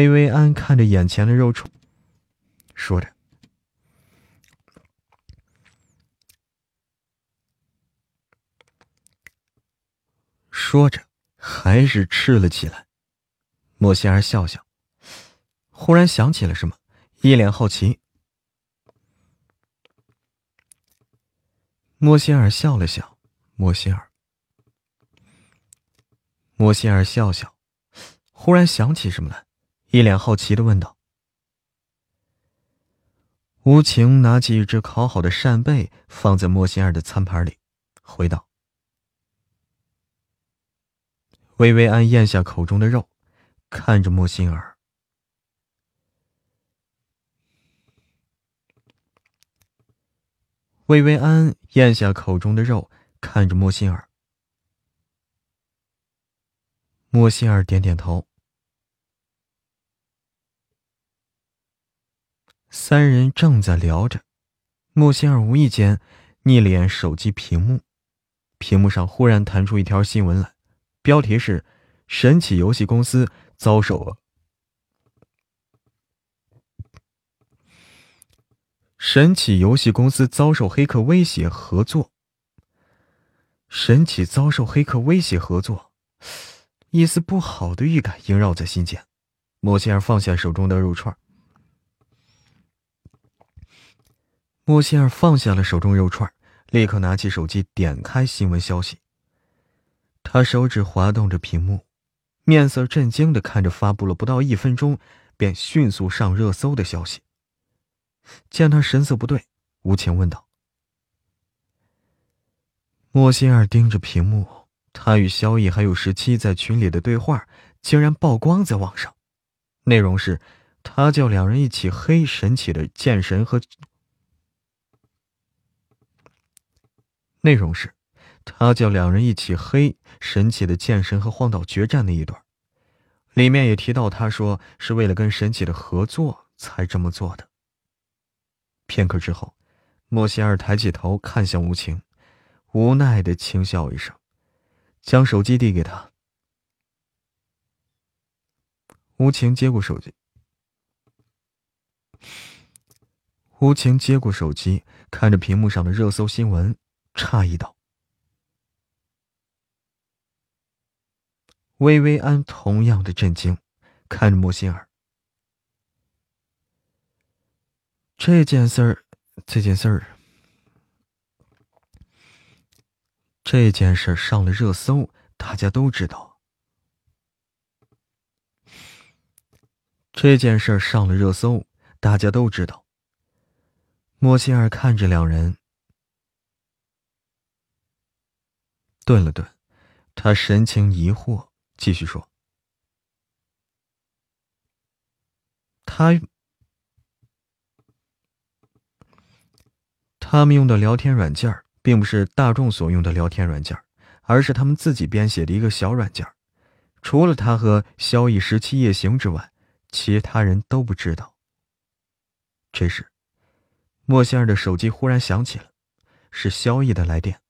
薇薇安看着眼前的肉串，说着，说着，还是吃了起来。莫仙儿笑笑，忽然想起了什么，一脸好奇。莫歇尔笑了笑，莫歇尔，莫歇尔笑笑，忽然想起什么来。一脸好奇的问道：“无情拿起一只烤好的扇贝，放在莫心儿的餐盘里，回道：‘薇薇安咽下口中的肉，看着莫心儿。’薇薇安咽下口中的肉，看着莫心儿。莫心儿点点头。”三人正在聊着，莫仙儿无意间逆脸手机屏幕，屏幕上忽然弹出一条新闻来，标题是“神奇游戏公司遭受神奇游戏公司遭受黑客威胁合作”。神奇遭受黑客威胁合作，一丝不好的预感萦绕在心间。莫仙儿放下手中的肉串。莫仙儿放下了手中肉串，立刻拿起手机点开新闻消息。他手指滑动着屏幕，面色震惊的看着发布了不到一分钟便迅速上热搜的消息。见他神色不对，吴情问道：“莫仙儿盯着屏幕，他与萧逸还有十七在群里的对话竟然曝光在网上，内容是，他叫两人一起黑神奇的剑神和。”内容是，他叫两人一起黑神奇的剑神和荒岛决战那一段，里面也提到他说是为了跟神奇的合作才这么做的。片刻之后，莫仙儿抬起头看向吴情，无奈的轻笑一声，将手机递给他。吴情接过手机，吴情接过手机，看着屏幕上的热搜新闻。诧异道：“薇薇安同样的震惊，看着莫心儿。这件事儿，这件事儿，这件事儿上了热搜，大家都知道。这件事儿上了热搜，大家都知道。”莫心儿看着两人。顿了顿，他神情疑惑，继续说：“他他们用的聊天软件并不是大众所用的聊天软件，而是他们自己编写的一个小软件。除了他和萧逸十七夜行之外，其他人都不知道。”这时，莫仙儿的手机忽然响起了，是萧逸的来电。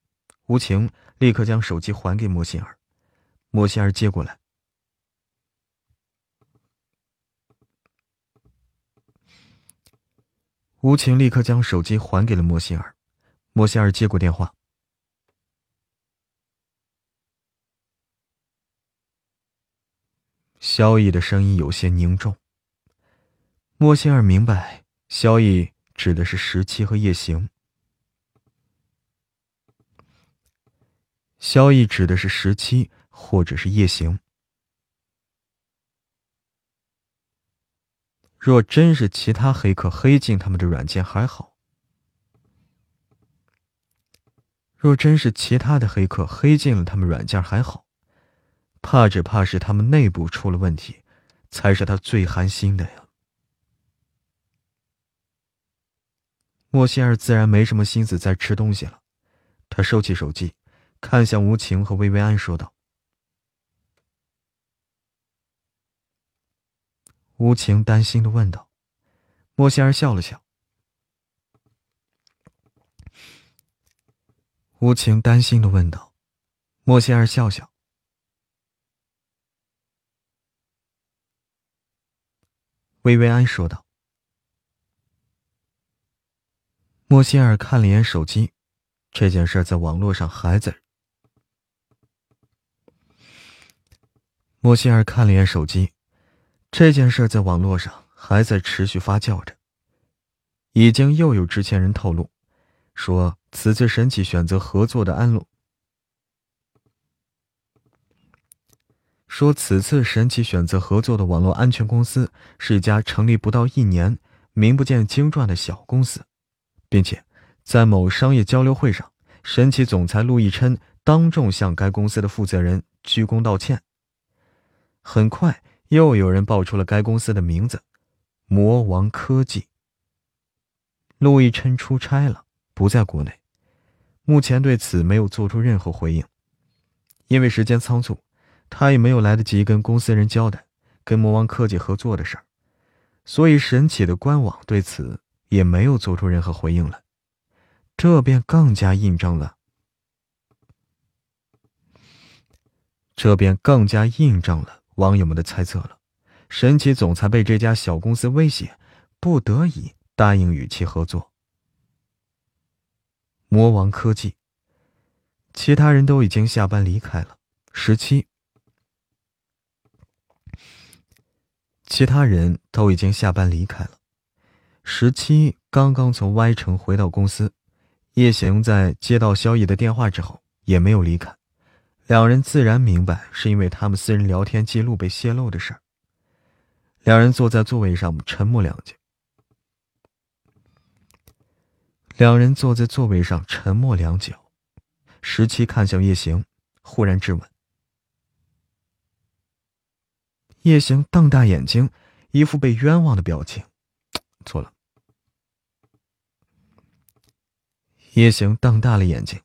无情。立刻将手机还给莫心儿，莫心儿接过来。无情立刻将手机还给了莫心儿，莫心儿接过电话。萧逸的声音有些凝重。莫心儿明白，萧逸指的是十七和夜行。萧逸指的是十七，或者是夜行。若真是其他黑客黑进他们的软件还好；若真是其他的黑客黑进了他们软件还好，怕只怕是他们内部出了问题，才是他最寒心的呀。莫仙儿自然没什么心思再吃东西了，他收起手机。看向吴情和薇薇安，说道：“吴情担心的问道。”莫仙儿笑了笑。吴情担心的问道：“莫仙儿笑笑。”薇薇安说道。莫西尔看了眼手机，这件事在网络上还在。莫西尔看了眼手机，这件事在网络上还在持续发酵着。已经又有知情人透露，说此次神奇选择合作的安陆，说此次神奇选择合作的网络安全公司是一家成立不到一年、名不见经传的小公司，并且在某商业交流会上，神奇总裁陆毅琛当众向该公司的负责人鞠躬道歉。很快，又有人爆出了该公司的名字——魔王科技。陆亦琛出差了，不在国内，目前对此没有做出任何回应。因为时间仓促，他也没有来得及跟公司人交代跟魔王科技合作的事儿，所以神企的官网对此也没有做出任何回应了。这便更加印证了，这便更加印证了网友们的猜测了。神奇总裁被这家小公司威胁，不得已。答应与其合作。魔王科技，其他人都已经下班离开了。十七，其他人都已经下班离开了。十七刚刚从 Y 城回到公司，叶行在接到萧逸的电话之后也没有离开。两人自然明白是因为他们私人聊天记录被泄露的事儿。两人坐在座位上沉默良久。两人坐在座位上，沉默良久。十七看向叶行，忽然质问：“叶行，瞪大眼睛，一副被冤枉的表情。”错了。叶行瞪大了眼睛，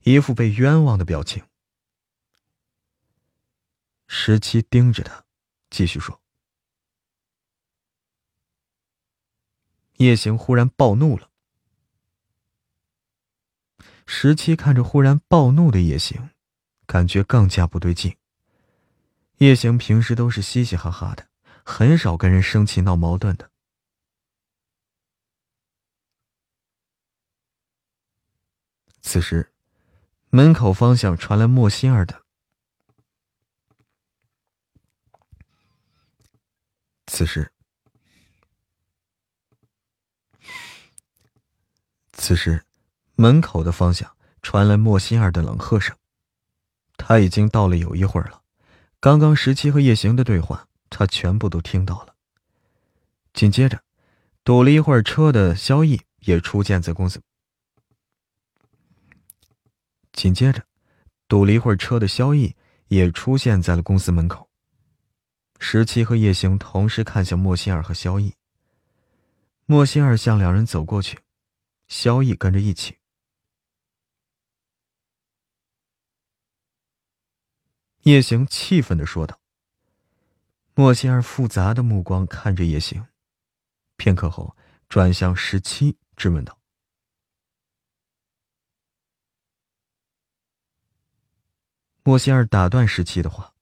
一副被冤枉的表情。十七盯着他，继续说：“叶行忽然暴怒了。”十七看着忽然暴怒的叶行，感觉更加不对劲。叶行平时都是嘻嘻哈哈的，很少跟人生气闹矛盾的。此时，门口方向传来莫心儿的。此时，此时。门口的方向传来莫心儿的冷喝声，他已经到了有一会儿了。刚刚十七和叶行的对话，他全部都听到了。紧接着，堵了一会儿车的萧逸也出现在公司。紧接着，堵了一会儿车的萧逸也出现在了公司门口。十七和叶行同时看向莫心儿和萧逸。莫心儿向两人走过去，萧逸跟着一起。叶行气愤的说道。莫仙儿复杂的目光看着叶行，片刻后转向十七，质问道：“莫仙儿打断十七的话。”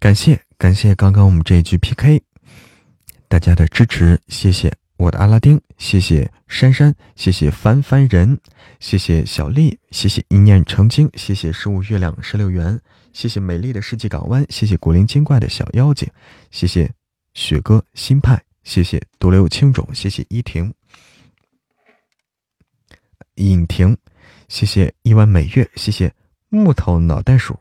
感谢感谢刚刚我们这一局 PK，大家的支持，谢谢我的阿拉丁，谢谢珊珊，谢谢凡凡人，谢谢小丽，谢谢一念成精，谢谢十五月亮十六元，谢谢美丽的世纪港湾，谢谢古灵精怪的小妖精，谢谢雪哥新派，谢谢独留青种，谢谢依婷，尹婷，谢谢一弯美月，谢谢木头脑袋鼠。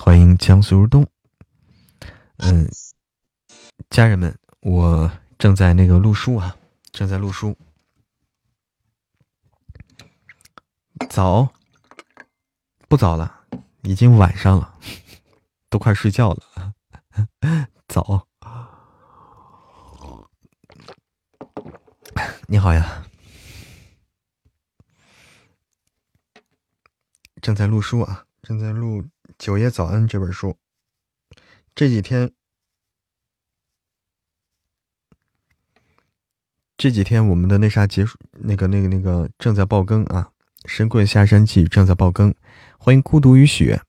欢迎江苏如东，嗯，家人们，我正在那个录书啊，正在录书。早，不早了，已经晚上了，都快睡觉了。早，你好呀，正在录书啊，正在录。九爷早安》这本书。这几天，这几天我们的那啥结束，那个、那个、那个正在爆更啊，《神棍下山记》正在爆更。欢迎孤独与雪，《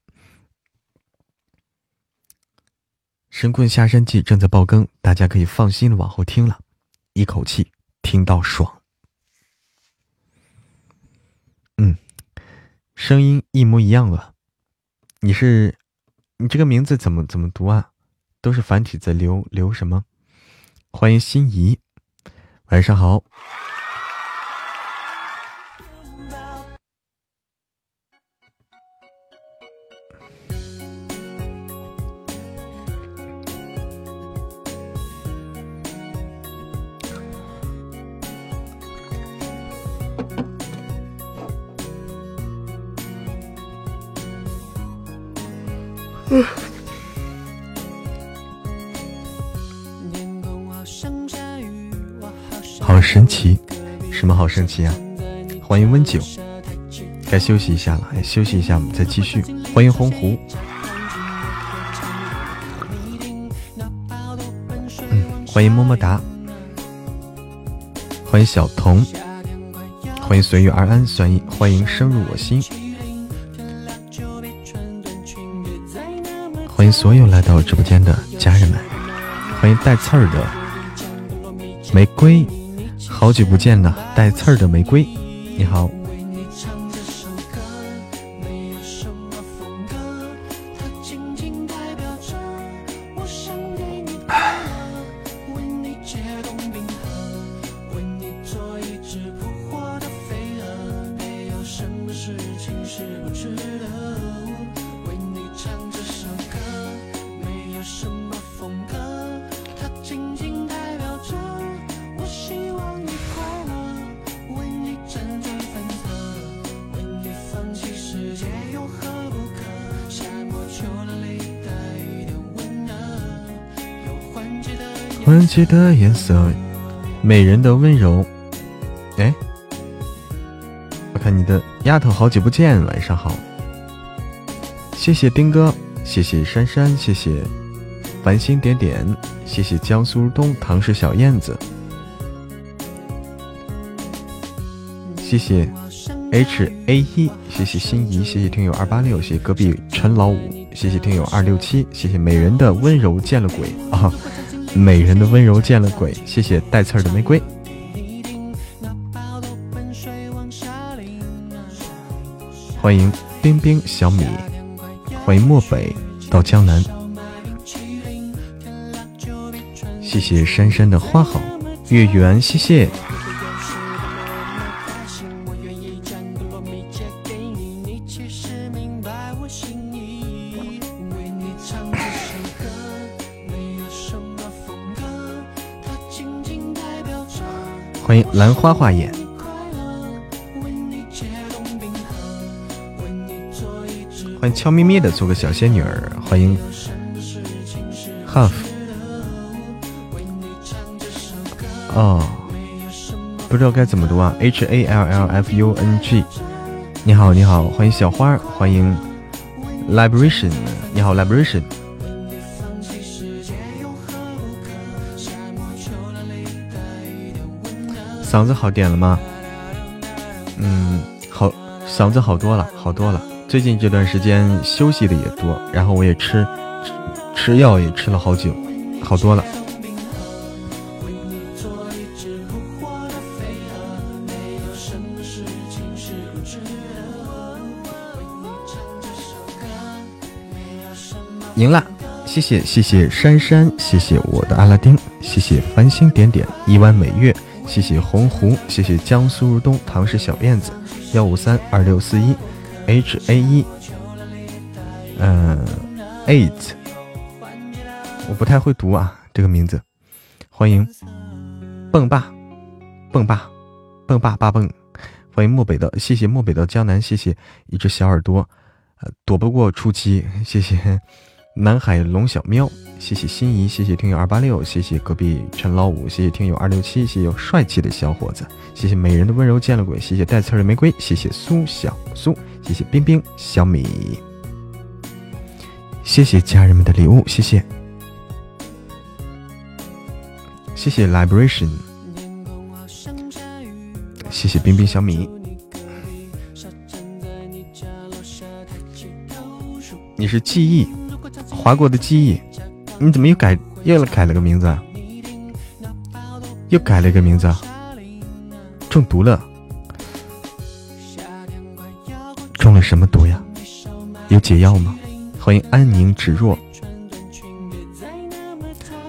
神棍下山记》正在爆更，大家可以放心的往后听了，一口气听到爽。嗯。声音一模一样了，你是，你这个名字怎么怎么读啊？都是繁体字，刘刘什么？欢迎心仪，晚上好。好神奇，什么好神奇啊？欢迎温酒，该休息一下了，休息一下，我们再继续。欢迎洪湖，嗯，欢迎么么哒，欢迎小童，欢迎随遇而安，欢迎欢迎深入我心。欢迎所有来到直播间的家人们，欢迎带刺儿的玫瑰，好久不见了，带刺儿的玫瑰，你好。的颜色，美人的温柔。哎，我看你的丫头，好久不见，晚上好。谢谢丁哥，谢谢珊珊，谢谢繁星点点，谢谢江苏东唐氏小燕子，谢谢 H A 一，谢谢心仪，谢谢听友二八六，谢谢隔壁陈老五，谢谢听友二六七，谢谢美人的温柔见了鬼啊。美人的温柔见了鬼，谢谢带刺儿的玫瑰。欢迎冰冰小米，欢迎漠北到江南。谢谢珊珊的花好月圆，谢谢。兰花花眼，欢迎悄咪咪的做个小仙女儿，欢迎 half，哦，不知道该怎么读啊，h a l l f u n g，你好你好，欢迎小花，欢迎 liberation，你好 liberation。嗓子好点了吗？嗯，好，嗓子好多了，好多了。最近这段时间休息的也多，然后我也吃吃药也吃了好久，好多了。赢了，谢谢谢谢珊珊，谢谢我的阿拉丁，谢谢繁星点点，一弯美月。谢谢洪湖，谢谢江苏如东，唐氏小燕子，幺五三二六四一，H A 一，嗯，eight，我不太会读啊这个名字。欢迎蹦爸，蹦爸，蹦爸爸蹦。欢迎漠北的，谢谢漠北的江南，谢谢一只小耳朵，呃，躲不过初期，谢谢南海龙小喵。谢谢心仪，谢谢听友二八六，谢谢隔壁陈老五，谢谢听友二六七，谢谢帅气的小伙子，谢谢美人的温柔见了鬼，谢谢带刺的玫瑰，谢谢苏小苏，谢谢冰冰小米，谢谢家人们的礼物，谢谢，谢谢 Liberation，谢谢冰冰小米，你是记忆划过的记忆，你怎么又改又改了个名字？啊？又改了一个名字，啊？中毒了。中了什么毒呀？有解药吗？欢迎安宁芷若，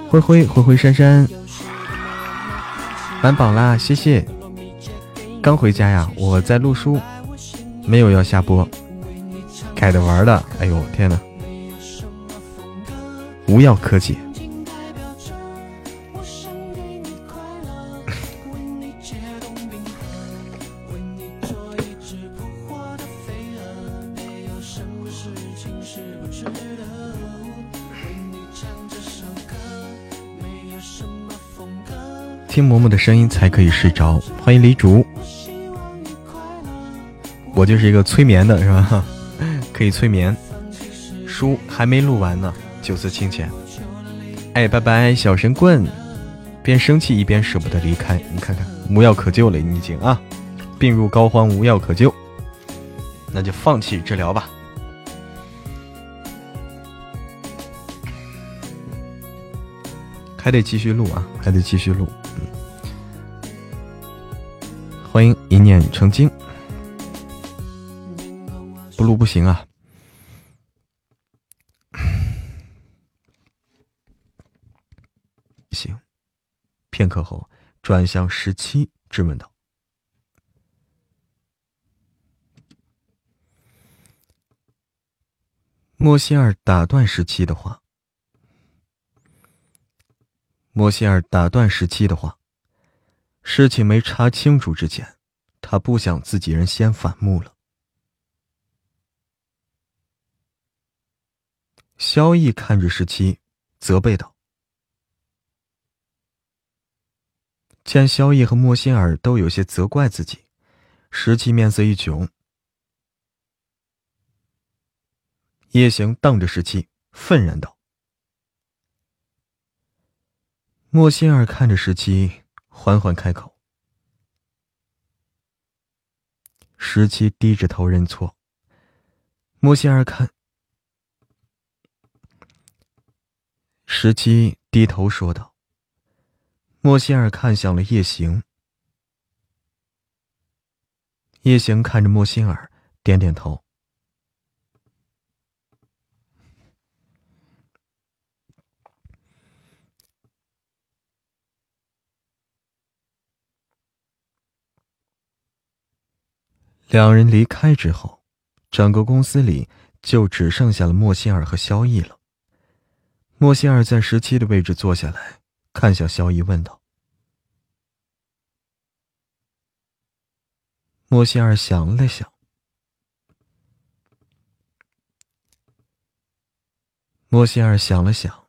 灰灰灰灰珊珊，满榜啦！谢谢。刚回家呀，我在录书，没有要下播，改的玩的。哎呦天哪！无药可解。听嬷嬷的声音才可以睡着。欢迎黎竹，我就是一个催眠的，是吧？可以催眠。书还没录完呢，九次清浅。哎，拜拜，小神棍！边生气一边舍不得离开，你看看，无药可救了，你已经啊，病入膏肓，无药可救，那就放弃治疗吧。还得继续录啊，还得继续录。欢迎一念成精，不录不行啊！行，片刻后转向十七，质问道：“莫西尔打断十七的话，莫西尔打断十七的话。”事情没查清楚之前，他不想自己人先反目了。萧逸看着十七，责备道：“见萧逸和莫心儿都有些责怪自己，十七面色一窘。”叶行瞪着十七，愤然道：“莫心儿看着十七。”缓缓开口，十七低着头认错。莫心儿看，十七低头说道。莫心儿看向了叶行，叶行看着莫心儿，点点头。两人离开之后，整个公司里就只剩下了莫心儿和萧逸了。莫心儿在十七的位置坐下来，看向萧逸，问道：“莫心儿想了想，莫心儿想了想，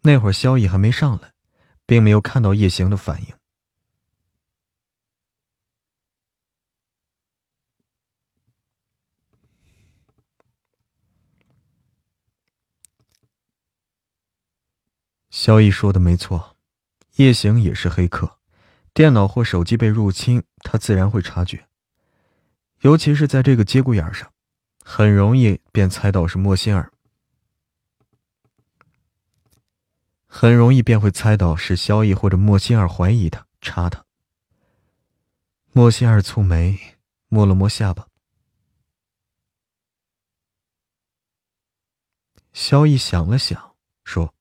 那会儿萧逸还没上来，并没有看到叶行的反应。”萧逸说的没错，叶行也是黑客，电脑或手机被入侵，他自然会察觉。尤其是在这个节骨眼上，很容易便猜到是莫心儿，很容易便会猜到是萧逸或者莫心儿怀疑他查他。莫心儿蹙眉，摸了摸下巴。萧逸想了想，说。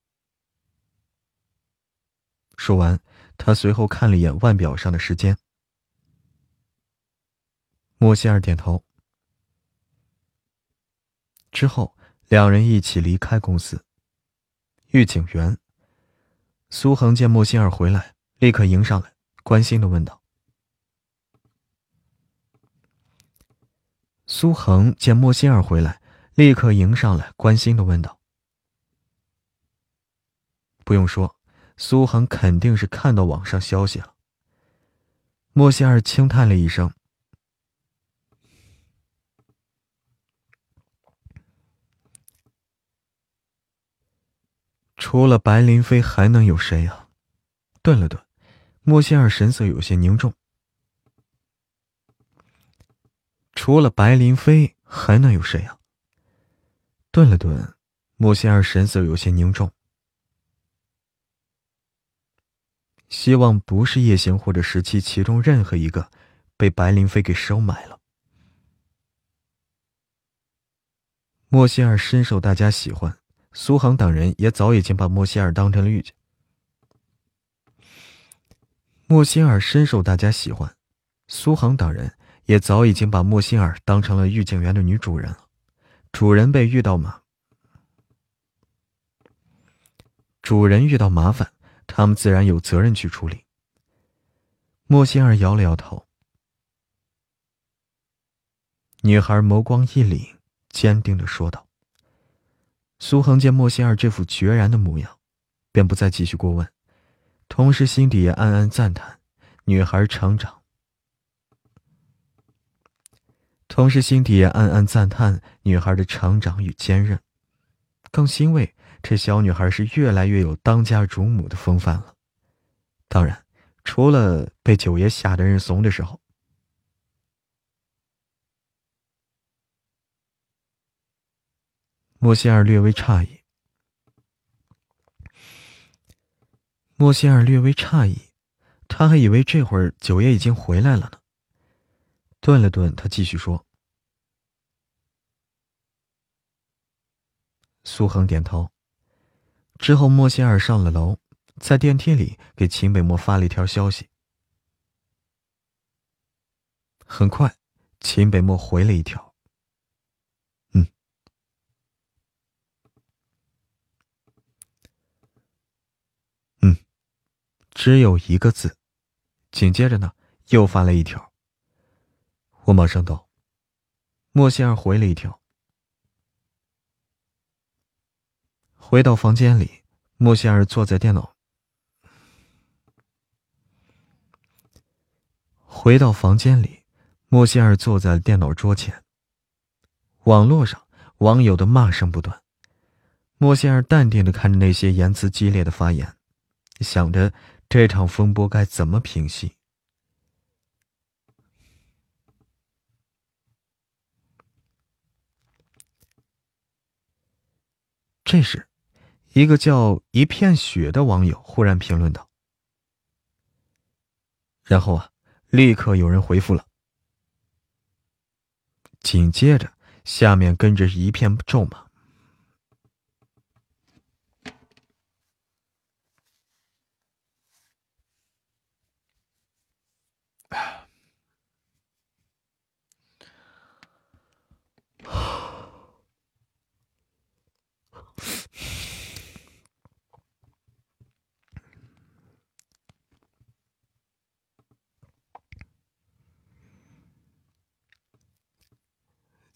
说完，他随后看了一眼腕表上的时间。莫西尔点头。之后，两人一起离开公司。狱警员苏恒见莫西尔回来，立刻迎上来，关心的问道：“苏恒见莫西尔回来，立刻迎上来，关心的问道：‘不用说。’”苏恒肯定是看到网上消息了。莫西尔轻叹了一声。除了白林飞，还能有谁啊？顿了顿，莫西尔神色有些凝重。除了白林飞，还能有谁啊？顿了顿，莫西尔神色有些凝重。希望不是叶行或者十七其中任何一个被白灵飞给收买了。莫西尔深受大家喜欢，苏杭等人也早已经把莫西尔当成了御姐。莫西尔深受大家喜欢，苏杭等人也早已经把莫西尔当成了御景园的女主人了。主人被遇到麻，主人遇到麻烦。他们自然有责任去处理。莫心儿摇了摇头。女孩眸光一凛，坚定的说道：“苏恒见莫心儿这副决然的模样，便不再继续过问，同时心底也暗暗赞叹女孩成长。同时心底也暗暗赞叹女孩的成长与坚韧，更欣慰。”这小女孩是越来越有当家主母的风范了，当然，除了被九爷吓得认怂的时候。莫西尔略微诧异，莫西尔略微诧异，他还以为这会儿九爷已经回来了呢。顿了顿，他继续说：“苏恒点头。”之后，莫西尔上了楼，在电梯里给秦北漠发了一条消息。很快，秦北漠回了一条：“嗯，嗯，只有一个字。”紧接着呢，又发了一条：“我马上到。”莫西尔回了一条。回到房间里，莫歇尔坐在电脑。回到房间里，莫歇尔坐在电脑桌前。网络上网友的骂声不断，莫歇尔淡定的看着那些言辞激烈的发言，想着这场风波该怎么平息。这时。一个叫“一片雪”的网友忽然评论道，然后啊，立刻有人回复了，紧接着下面跟着一片咒骂。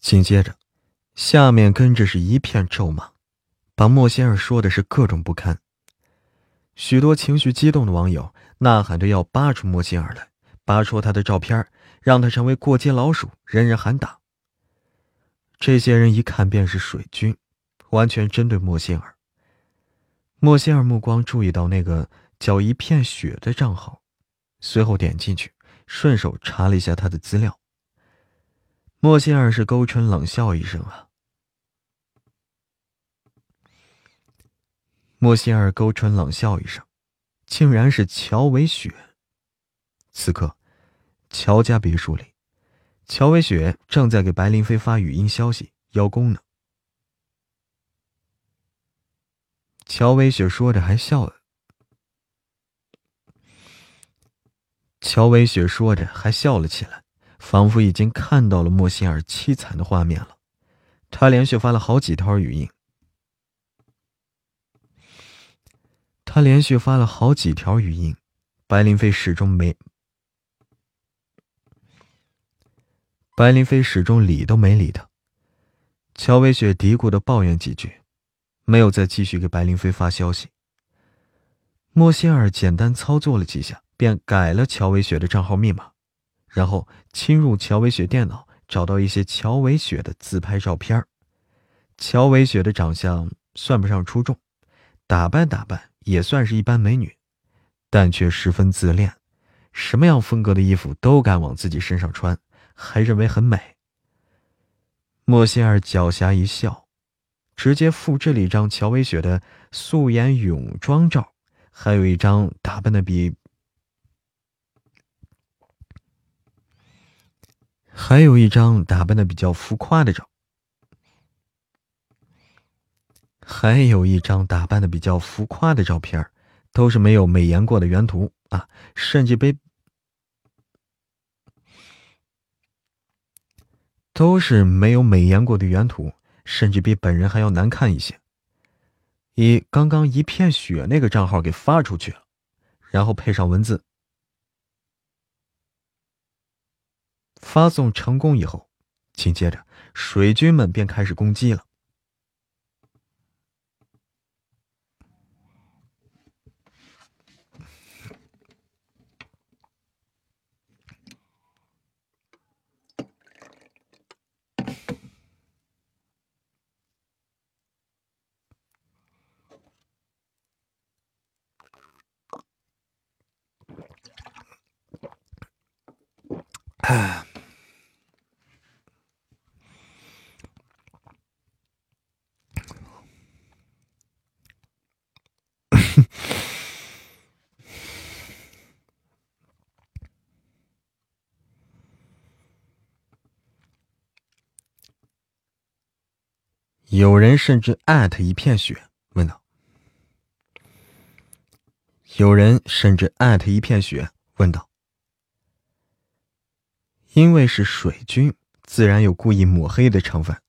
紧接着，下面跟着是一片咒骂，把莫仙儿说的是各种不堪。许多情绪激动的网友呐喊着要扒出莫仙儿来，扒出他的照片，让他成为过街老鼠，人人喊打。这些人一看便是水军，完全针对莫仙儿。莫仙儿目光注意到那个叫一片雪的账号，随后点进去，顺手查了一下他的资料。莫心儿是勾唇冷笑一声啊。莫心儿勾唇冷笑一声，竟然是乔伟雪。此刻，乔家别墅里，乔伟雪正在给白林飞发语音消息邀功呢。乔伟雪说着还笑了。乔伟雪说着还笑了起来。仿佛已经看到了莫心儿凄惨的画面了，他连续发了好几条语音。他连续发了好几条语音，白林飞始终没，白林飞始终理都没理他。乔薇雪嘀咕的抱怨几句，没有再继续给白林飞发消息。莫心儿简单操作了几下，便改了乔伟雪的账号密码，然后侵入乔伟雪电脑，找到一些乔伟雪的自拍照片。乔伟雪的长相算不上出众，打扮打扮也算是一般美女，但却十分自恋，什么样风格的衣服都敢往自己身上穿，还认为很美。莫仙儿狡黠一笑，直接复制了一张乔伟雪的素颜泳装照，还有一张打扮的比。还有一张打扮的比较浮夸的照，还有一张打扮的比较浮夸的照片，都是没有美颜过的原图啊，甚至被都是没有美颜过的原图，甚至比本人还要难看一些。以刚刚一片雪那个账号给发出去了，然后配上文字。发送成功以后，紧接着水军们便开始攻击了。有人甚至艾特一片雪，问道：“有人甚至艾特一片雪，问道：因为是水军，自然有故意抹黑的成分。”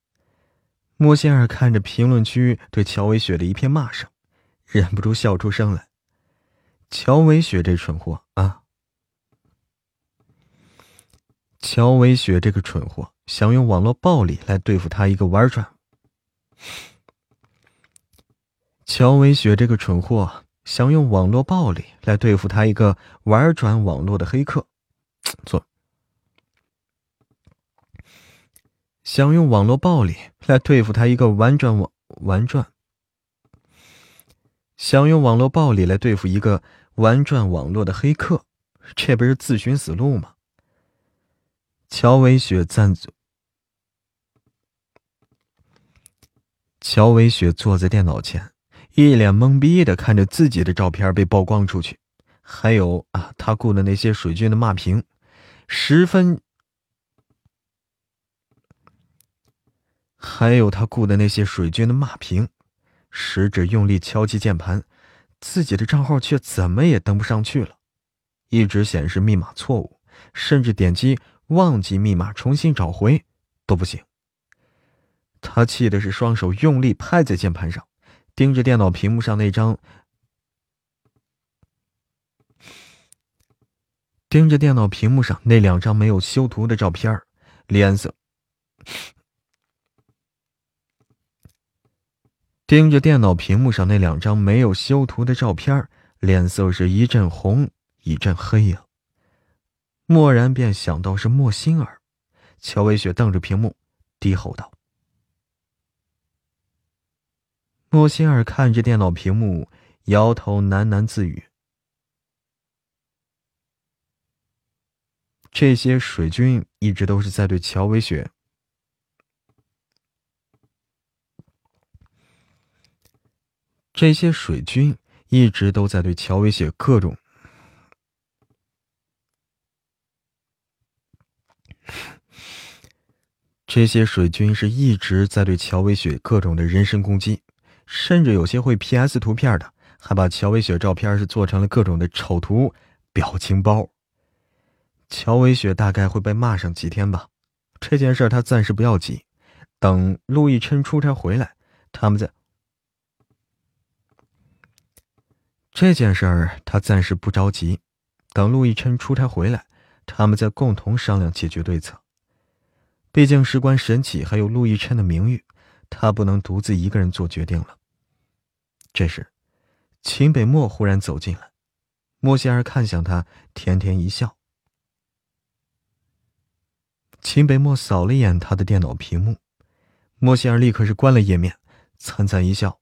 莫仙儿看着评论区对乔伟雪的一片骂声，忍不住笑出声来。乔伟雪这蠢货啊！乔伟雪这个蠢货，想用网络暴力来对付他一个玩转。乔伟雪这个蠢货想用网络暴力来对付他一个玩转网络的黑客，错。想用网络暴力来对付他一个玩转网玩转，想用网络暴力来对付一个玩转网络的黑客，这不是自寻死路吗？乔伟雪赞乔伟雪坐在电脑前，一脸懵逼的看着自己的照片被曝光出去，还有啊，他雇的那些水军的骂评，十分，还有他雇的那些水军的骂评，食指用力敲击键盘，自己的账号却怎么也登不上去了，一直显示密码错误，甚至点击忘记密码重新找回都不行。他气的是双手用力拍在键盘上，盯着电脑屏幕上那张，盯着电脑屏幕上那两张没有修图的照片脸色，盯着电脑屏幕上那两张没有修图的照片脸色是一阵红一阵黑呀。蓦然便想到是莫心儿，乔伟雪瞪着屏幕，低吼道。莫心儿看着电脑屏幕，摇头喃喃自语：“这些水军一直都是在对乔伟雪，这些水军一直都在对乔伟雪各种，这些水军是一直在对乔伟雪各种的人身攻击。”甚至有些会 PS 图片的，还把乔伟雪照片是做成了各种的丑图表情包。乔伟雪大概会被骂上几天吧。这件事他暂时不要急，等陆亦琛出差回来，他们再。这件事儿他暂时不着急，等陆亦琛出差回来，他们再共同商量解决对策。毕竟事关沈启还有陆亦琛的名誉，他不能独自一个人做决定了。这时，秦北漠忽然走进来，莫西尔看向他，甜甜一笑。秦北墨扫了一眼他的电脑屏幕，莫西尔立刻是关了页面，灿灿一笑：“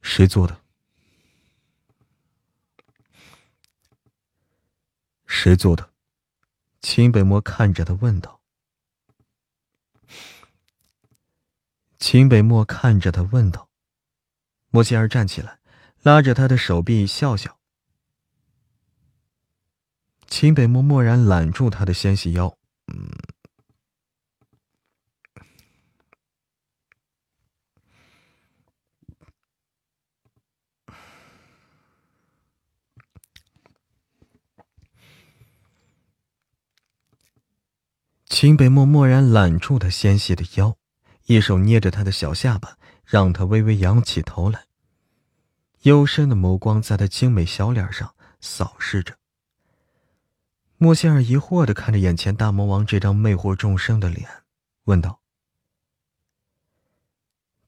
谁做的？谁做的？”秦北墨看着他问道。秦北墨看着他问道：“莫西儿站起来，拉着他的手臂笑笑。”秦北墨蓦然揽住他的纤细腰，嗯。秦北墨蓦然揽住他纤细的腰。一手捏着他的小下巴，让他微微仰起头来。幽深的眸光在他精美小脸上扫视着。莫仙儿疑惑的看着眼前大魔王这张魅惑众生的脸，问道：“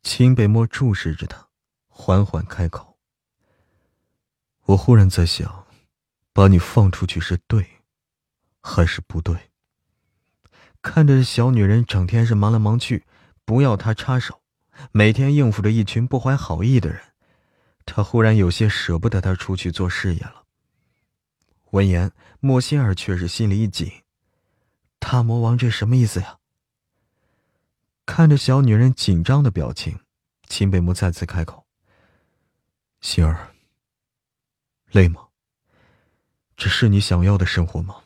秦北漠注视着他，缓缓开口：‘我忽然在想，把你放出去是对，还是不对？’看着小女人整天是忙来忙去。”不要他插手，每天应付着一群不怀好意的人，他忽然有些舍不得他出去做事业了。闻言，莫心儿却是心里一紧，大魔王这什么意思呀？看着小女人紧张的表情，秦北木再次开口：“心儿，累吗？这是你想要的生活吗？”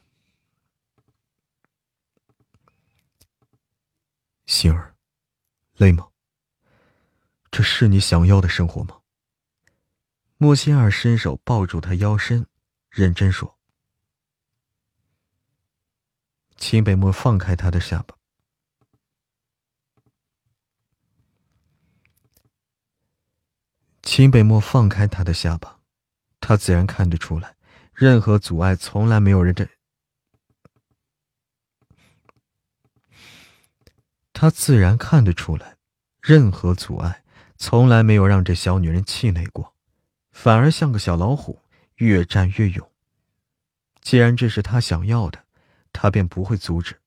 心儿。累吗？这是你想要的生活吗？莫心儿伸手抱住他腰身，认真说。秦北漠放开他的下巴。秦北漠放开他的下巴，他自然看得出来，任何阻碍从来没有人这。他自然看得出来，任何阻碍从来没有让这小女人气馁过，反而像个小老虎，越战越勇。既然这是他想要的，他便不会阻止，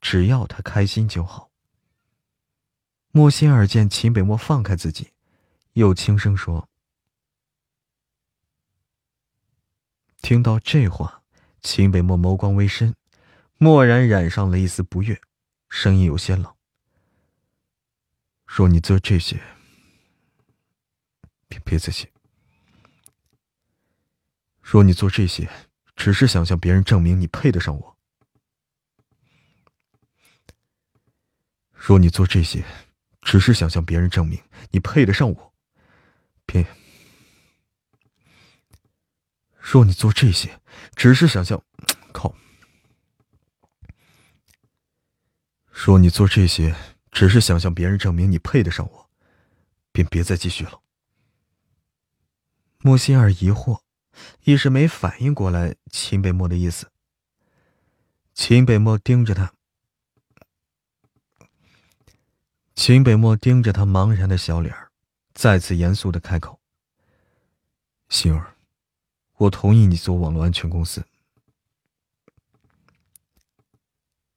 只要他开心就好。莫心儿见秦北漠放开自己，又轻声说：“听到这话，秦北漠眸光微深，蓦然染上了一丝不悦，声音有些冷。”若你做这些，便别再写。若你做这些，只是想向别人证明你配得上我；若你做这些，只是想向别人证明你配得上我，别；若你做这些，只是想向……靠！若你做这些。只是想向别人证明你配得上我，便别再继续了。莫心儿疑惑，一时没反应过来秦北漠的意思。秦北漠盯着他，秦北漠盯着他茫然的小脸再次严肃的开口：“心儿，我同意你做网络安全公司。”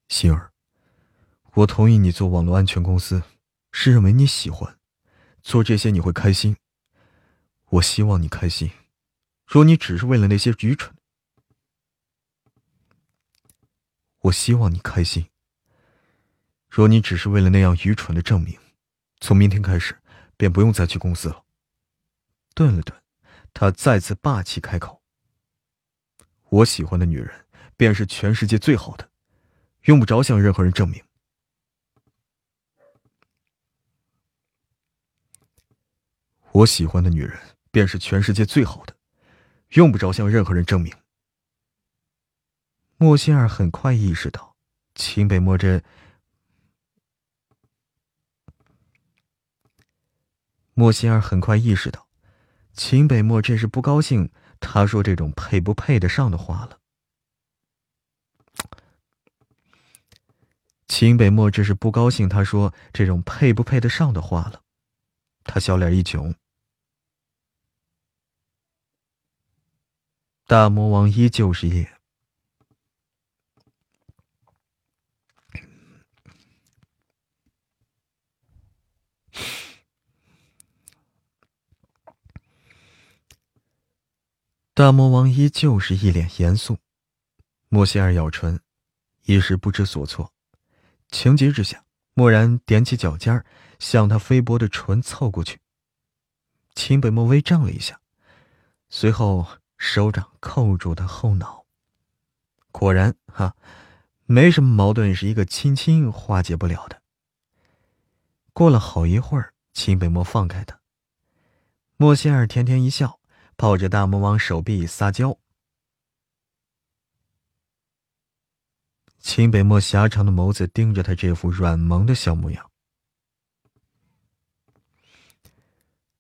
心儿。我同意你做网络安全公司，是认为你喜欢做这些，你会开心。我希望你开心。若你只是为了那些愚蠢，我希望你开心。若你只是为了那样愚蠢的证明，从明天开始便不用再去公司了。顿了顿，他再次霸气开口：“我喜欢的女人便是全世界最好的，用不着向任何人证明。”我喜欢的女人便是全世界最好的，用不着向任何人证明。莫心儿很快意识到，秦北墨这……莫心儿很快意识到，秦北墨这是不高兴他说这种配不配得上的话了。秦北墨这是不高兴他说这种配不配得上的话了，他小脸一囧。大魔王依旧是夜。大魔王依旧是一脸严肃，莫西尔咬唇，一时不知所措。情急之下，蓦然踮起脚尖儿，向他菲薄的唇凑过去。秦北漠微怔了一下，随后手掌扣住他后脑。果然，哈，没什么矛盾是一个亲亲化解不了的。过了好一会儿，秦北漠放开他，莫西尔甜甜一笑。抱着大魔王手臂撒娇，秦北漠狭长的眸子盯着他这副软萌的小模样。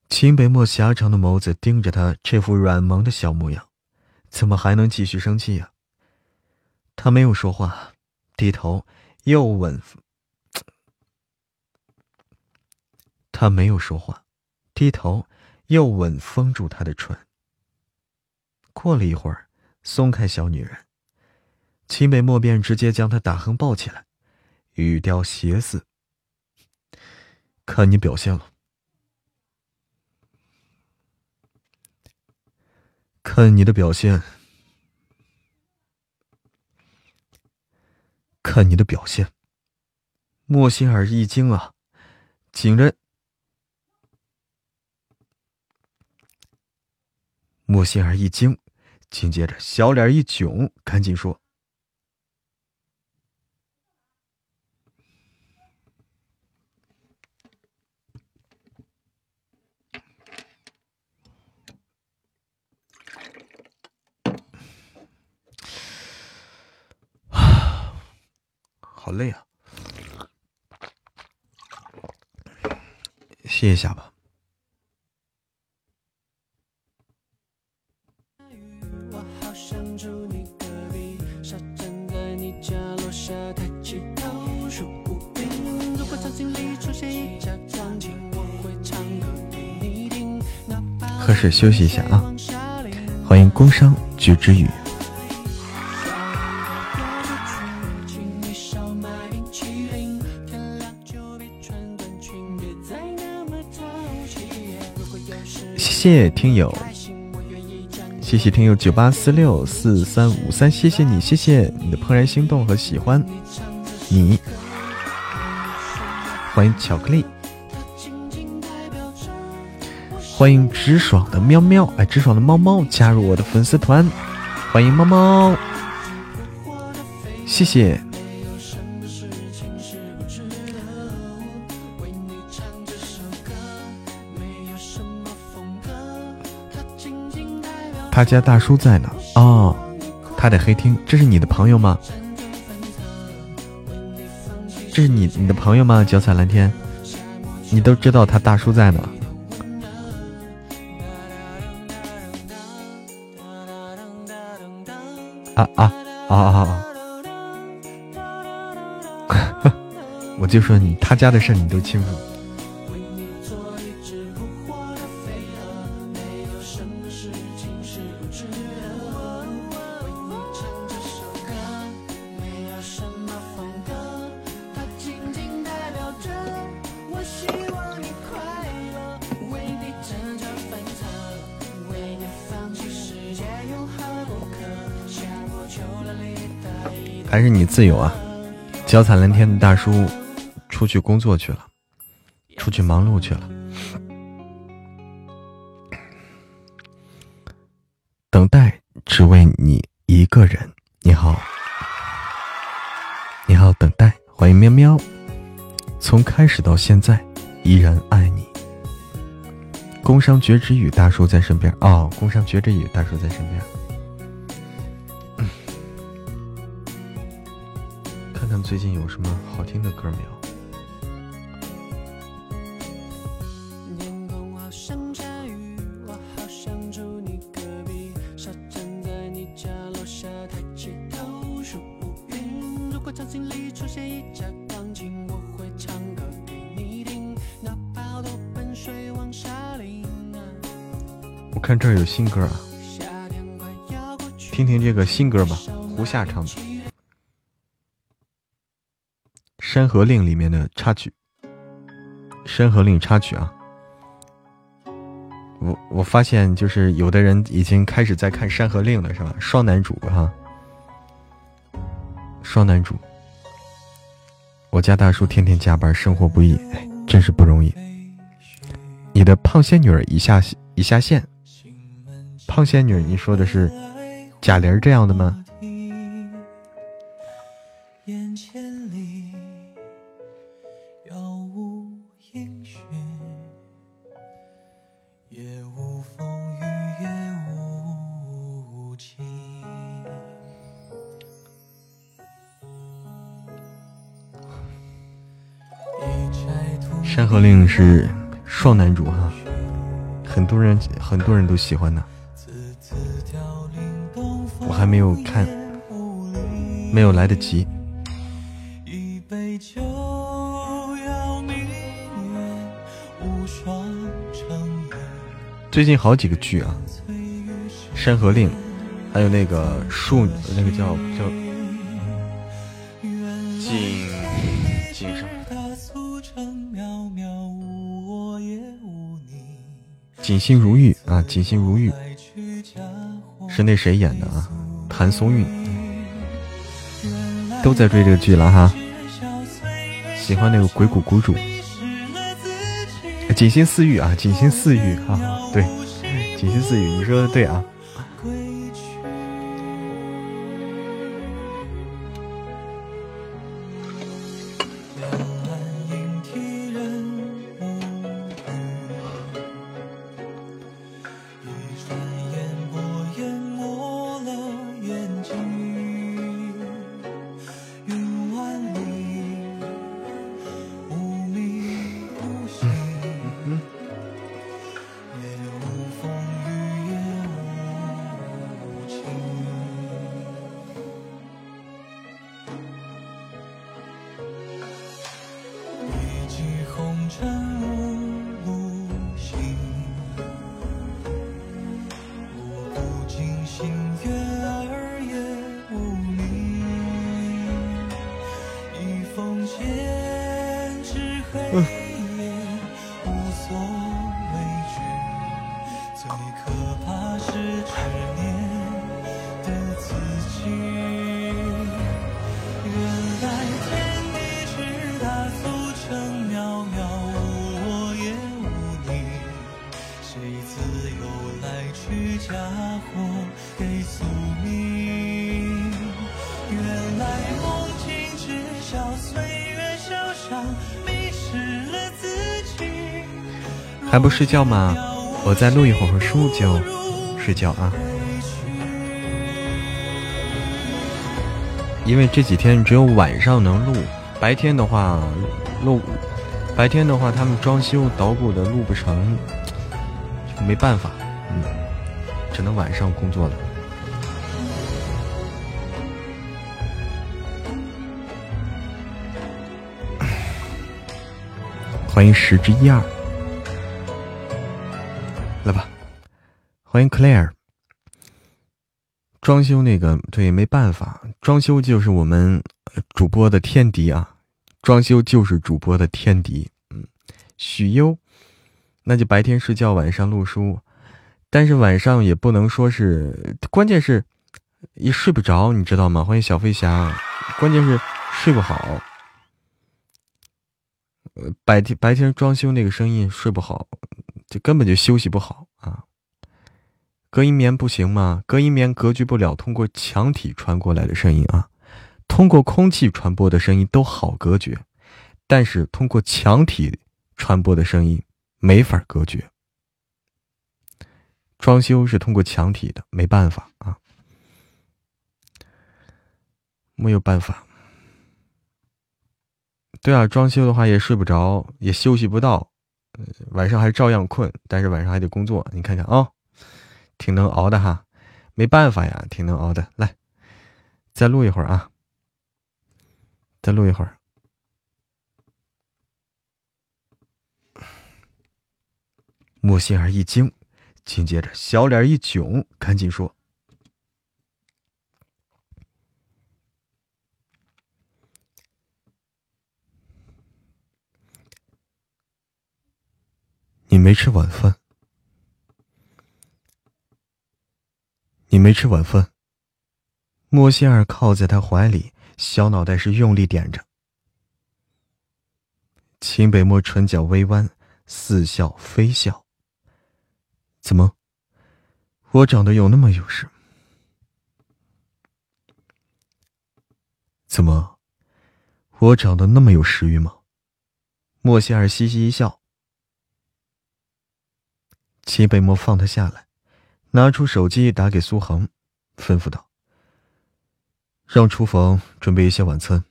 秦北漠狭长的眸子盯着他这副软萌的小模样，怎么还能继续生气呀？他没有说话，低头又吻。他没有说话，低头又吻封住他的唇。过了一会儿，松开小女人，秦北漠便直接将她打横抱起来，语调邪肆：“看你表现了，看你的表现，看你的表现。”莫心儿一惊啊，竟然。莫心儿一惊。紧接着，小脸一囧，赶紧说：“好累啊！歇一下吧。”喝水休息一下啊！欢迎工商菊之语。谢听友，谢谢听友九八四六四三五三，谢谢你，谢谢你的怦然心动和喜欢你。欢迎巧克力。欢迎直爽的喵喵，哎，直爽的猫猫加入我的粉丝团，欢迎猫猫，谢谢。他家大叔在呢，哦，他在黑厅，这是你的朋友吗？这是你你的朋友吗？脚踩蓝天，你都知道他大叔在呢。啊啊啊啊！我就说你他家的事你都清楚。是你自由啊！脚踩蓝天的大叔出去工作去了，出去忙碌去了。等待只为你一个人。你好，你好，等待，欢迎喵喵。从开始到现在，依然爱你。工商绝之语大叔在身边哦，工商绝之语大叔在身边。最近有什么好听的歌没有？我看这儿有新歌啊！听听这个新歌吧，胡夏唱的《山河令》里面的插曲，《山河令》插曲啊。我我发现，就是有的人已经开始在看《山河令》了，是吧？双男主哈，双男主。我家大叔天天加班，生活不易，真是不容易。你的胖仙女已下已下线，胖仙女，你说的是？贾玲这样的吗？山河令是双男主哈，很多人很多人都喜欢的。我还没有看，没有来得及。最近好几个剧啊，《山河令》，还有那个树，那个叫叫心如玉啊，锦心如玉。是那谁演的啊？谭松韵都在追这个剧了哈，喜欢那个鬼谷谷主，锦心似玉啊，锦心似玉哈，对，锦心似玉，你说的对啊。还不睡觉吗？我再录一会儿书就睡觉啊。因为这几天只有晚上能录，白天的话录，白天的话他们装修捣鼓的录不成，没办法，嗯，只能晚上工作了。欢迎十之一二。欢迎 Claire。装修那个对，没办法，装修就是我们主播的天敌啊！装修就是主播的天敌。嗯，许攸，那就白天睡觉，晚上录书，但是晚上也不能说是，关键是也睡不着，你知道吗？欢迎小飞侠，关键是睡不好。呃，白天白天装修那个声音睡不好。就根本就休息不好啊！隔音棉不行吗？隔音棉隔绝不了通过墙体传过来的声音啊，通过空气传播的声音都好隔绝，但是通过墙体传播的声音没法隔绝。装修是通过墙体的，没办法啊，没有办法。对啊，装修的话也睡不着，也休息不到。晚上还照样困，但是晚上还得工作。你看看啊，挺能熬的哈，没办法呀，挺能熬的。来，再录一会儿啊，再录一会儿。莫心儿一惊，紧接着小脸一窘，赶紧说：“你没吃晚饭。”你没吃晚饭？莫歇尔靠在他怀里，小脑袋是用力点着。秦北漠唇角微弯，似笑非笑。怎么？我长得有那么有事？怎么？我长得那么有食欲吗？莫歇尔嘻嘻一笑。秦北漠放他下来，拿出手机打给苏恒，吩咐道：“让厨房准备一些晚餐。”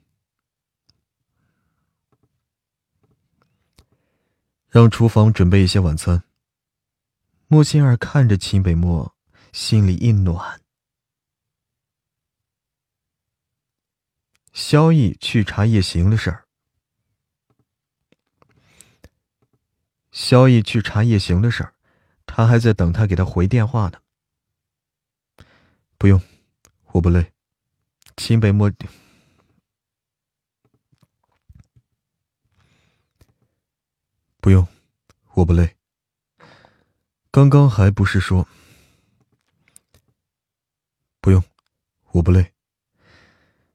让厨房准备一些晚餐。莫心儿看着秦北漠，心里一暖。萧逸去查夜行的事儿。萧逸去查夜行的事儿，他还在等他给他回电话呢。不用，我不累。秦北漠。不用，我不累。刚刚还不是说不用，我不累。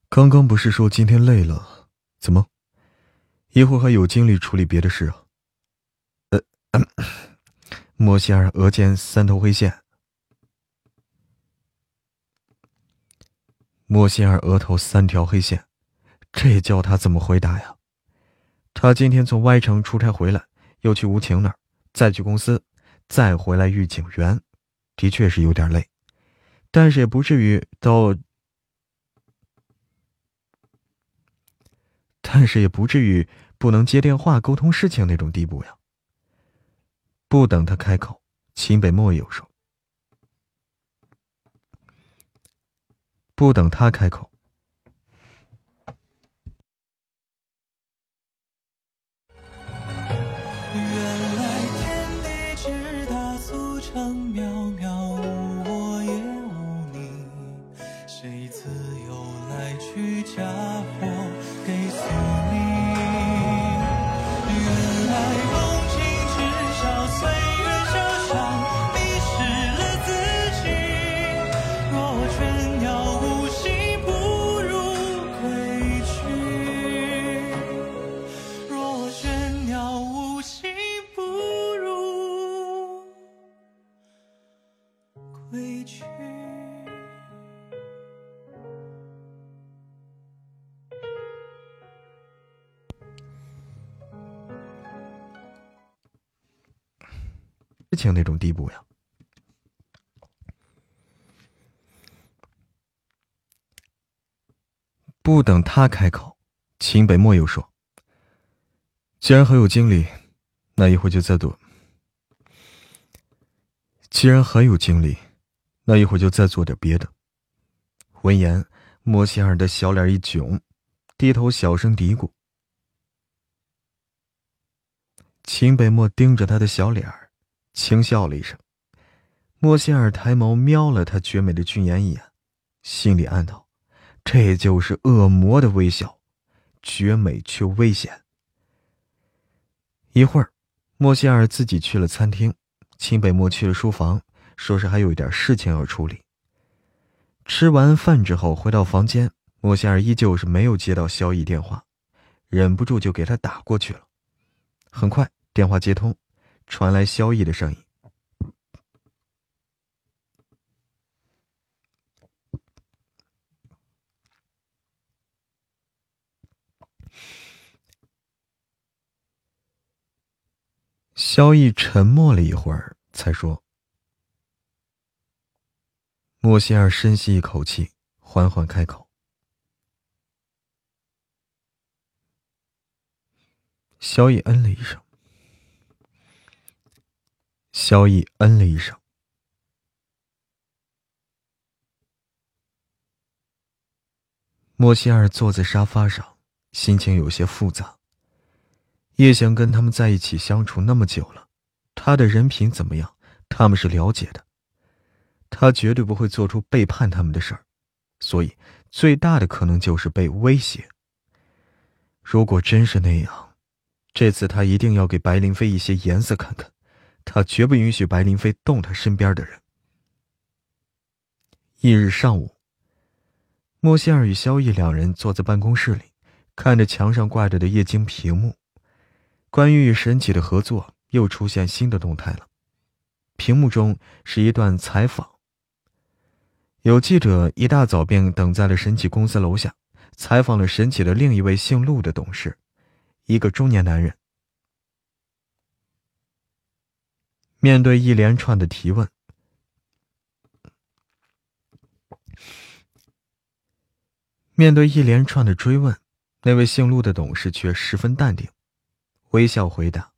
刚刚不是说今天累了？怎么，一会儿还有精力处理别的事啊？呃，莫西尔额间三头黑线。莫西尔额头三条黑线，这叫他怎么回答呀？他今天从 Y 城出差回来。又去吴晴那儿，再去公司，再回来遇警员，的确是有点累，但是也不至于到，但是也不至于不能接电话沟通事情那种地步呀。不等他开口，秦北漠又说：“不等他开口。”像那种地步呀！不等他开口，秦北漠又说：“既然还有精力，那一会就再做。既然还有精力，那一会就再做点别的。”闻言，莫西尔的小脸一囧，低头小声嘀咕。秦北漠盯着他的小脸儿。轻笑了一声，莫歇尔抬眸瞄了他绝美的俊颜一眼，心里暗道：“这就是恶魔的微笑，绝美却危险。”一会儿，莫歇尔自己去了餐厅，秦北漠去了书房，说是还有一点事情要处理。吃完饭之后回到房间，莫歇尔依旧是没有接到萧逸电话，忍不住就给他打过去了。很快，电话接通。传来萧逸的声音。萧逸沉默了一会儿，才说：“莫西尔，深吸一口气，缓缓开口。”萧逸嗯了一声。萧逸嗯了一声。莫西尔坐在沙发上，心情有些复杂。叶翔跟他们在一起相处那么久了，他的人品怎么样，他们是了解的。他绝对不会做出背叛他们的事儿，所以最大的可能就是被威胁。如果真是那样，这次他一定要给白灵飞一些颜色看看。他绝不允许白灵飞动他身边的人。翌日上午，莫西尔与萧逸两人坐在办公室里，看着墙上挂着的液晶屏幕，关于与神奇的合作又出现新的动态了。屏幕中是一段采访。有记者一大早便等在了神奇公司楼下，采访了神奇的另一位姓陆的董事，一个中年男人。面对一连串的提问，面对一连串的追问，那位姓陆的董事却十分淡定，微笑回答。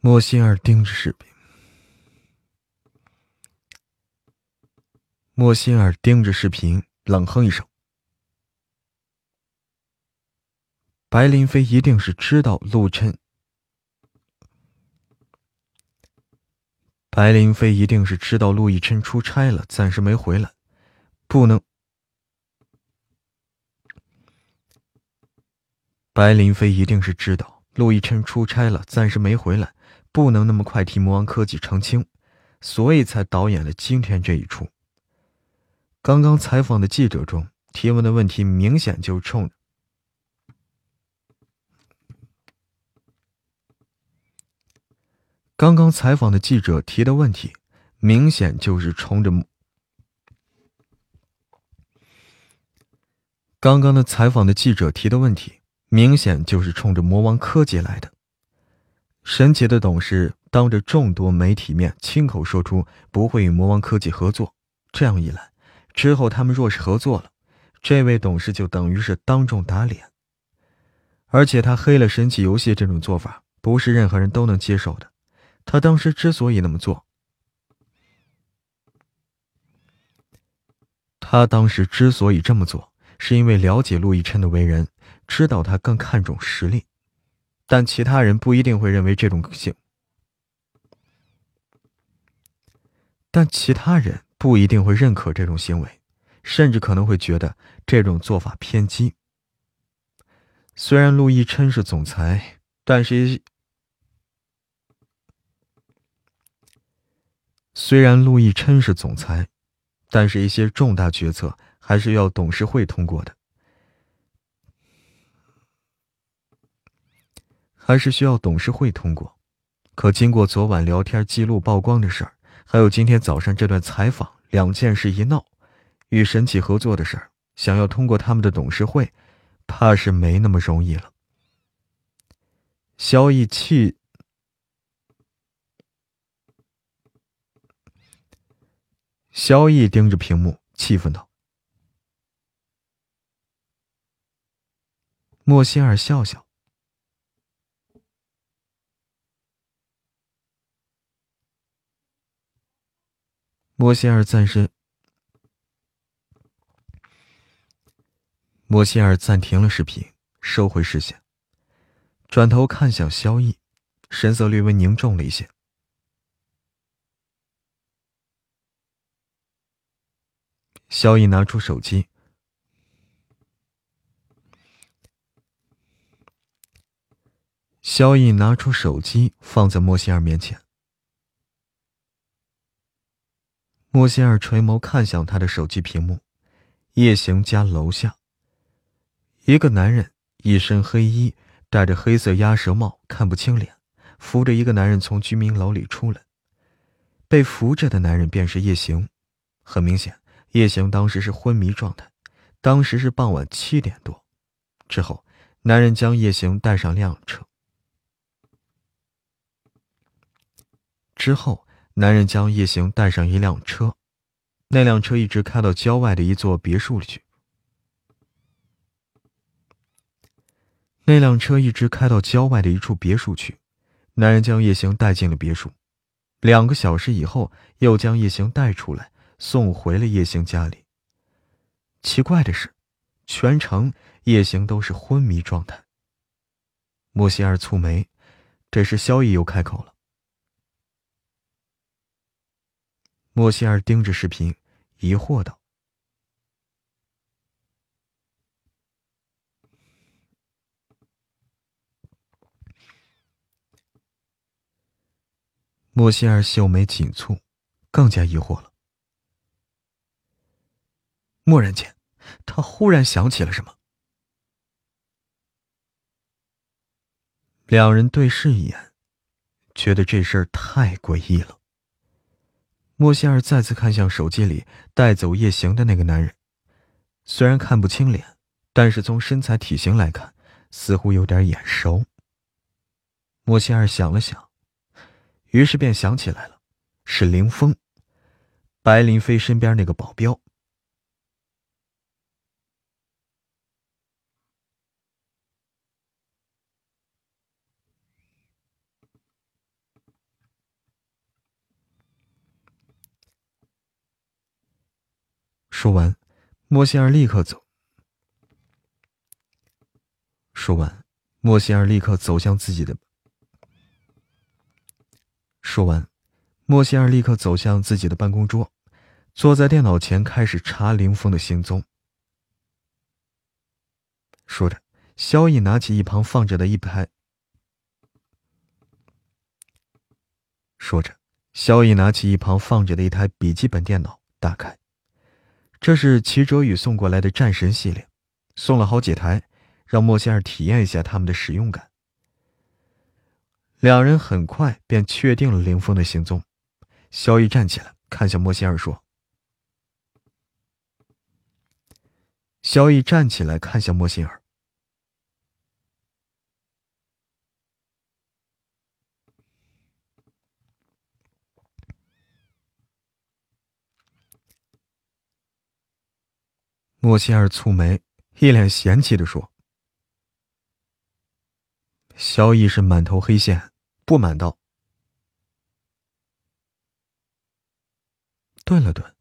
莫心儿盯着视频，莫心儿盯着视频，冷哼一声。白林飞一定是知道陆琛，白林飞一定是知道陆亦琛出差了，暂时没回来，不能。白林飞一定是知道陆亦琛出差了，暂时没回来。不能那么快替魔王科技澄清，所以才导演了今天这一出。刚刚采访的记者中提问的问题，明显就冲刚刚采访的记者提的问题，明显就是冲着刚刚的采访的记者提的问题，明显就是冲着魔王科技来的。神奇的董事当着众多媒体面亲口说出不会与魔王科技合作，这样一来，之后他们若是合作了，这位董事就等于是当众打脸。而且他黑了神奇游戏这种做法，不是任何人都能接受的。他当时之所以那么做，他当时之所以这么做，是因为了解陆亦琛的为人，知道他更看重实力。但其他人不一定会认为这种行，但其他人不一定会认可这种行为，甚至可能会觉得这种做法偏激。虽然陆毅琛是总裁，但是虽然陆毅琛是总裁，但是一些重大决策还是要董事会通过的。还是需要董事会通过，可经过昨晚聊天记录曝光的事儿，还有今天早上这段采访，两件事一闹，与神奇合作的事儿，想要通过他们的董事会，怕是没那么容易了。萧逸气，萧逸盯着屏幕，气愤道：“莫心儿笑笑。”莫西尔暂时，莫西尔暂停了视频，收回视线，转头看向萧逸，神色略微凝重了一些。萧逸拿出手机，萧逸拿出手机放在莫西尔面前。莫仙儿垂眸看向他的手机屏幕，夜行家楼下。一个男人一身黑衣，戴着黑色鸭舌帽，看不清脸，扶着一个男人从居民楼里出来。被扶着的男人便是夜行。很明显，夜行当时是昏迷状态。当时是傍晚七点多。之后，男人将夜行带上辆车。之后。男人将叶行带上一辆车，那辆车一直开到郊外的一座别墅里去。那辆车一直开到郊外的一处别墅去，男人将叶行带进了别墅。两个小时以后，又将叶行带出来，送回了叶行家里。奇怪的是，全程叶行都是昏迷状态。莫西尔蹙眉，这时萧逸又开口了。莫西尔盯着视频，疑惑道：“莫西尔秀眉紧蹙，更加疑惑了。蓦然间，他忽然想起了什么。两人对视一眼，觉得这事儿太诡异了。莫西尔再次看向手机里带走夜行的那个男人，虽然看不清脸，但是从身材体型来看，似乎有点眼熟。莫西尔想了想，于是便想起来了，是林峰，白林飞身边那个保镖。说完，莫西尔立刻走。说完，莫西尔立刻走向自己的。说完，莫西尔立刻走向自己的办公桌，坐在电脑前开始查林峰的行踪。说着，萧逸拿起一旁放着的一排。说着，萧逸拿起一旁放着的一台笔记本电脑，打开。这是齐哲宇送过来的战神系列，送了好几台，让莫仙儿体验一下他们的使用感。两人很快便确定了林峰的行踪。萧逸站起来，看向莫仙儿说：“萧逸站起来，看向莫仙儿。”莫西尔蹙眉，一脸嫌弃的说：“萧逸是满头黑线，不满道。”顿了顿，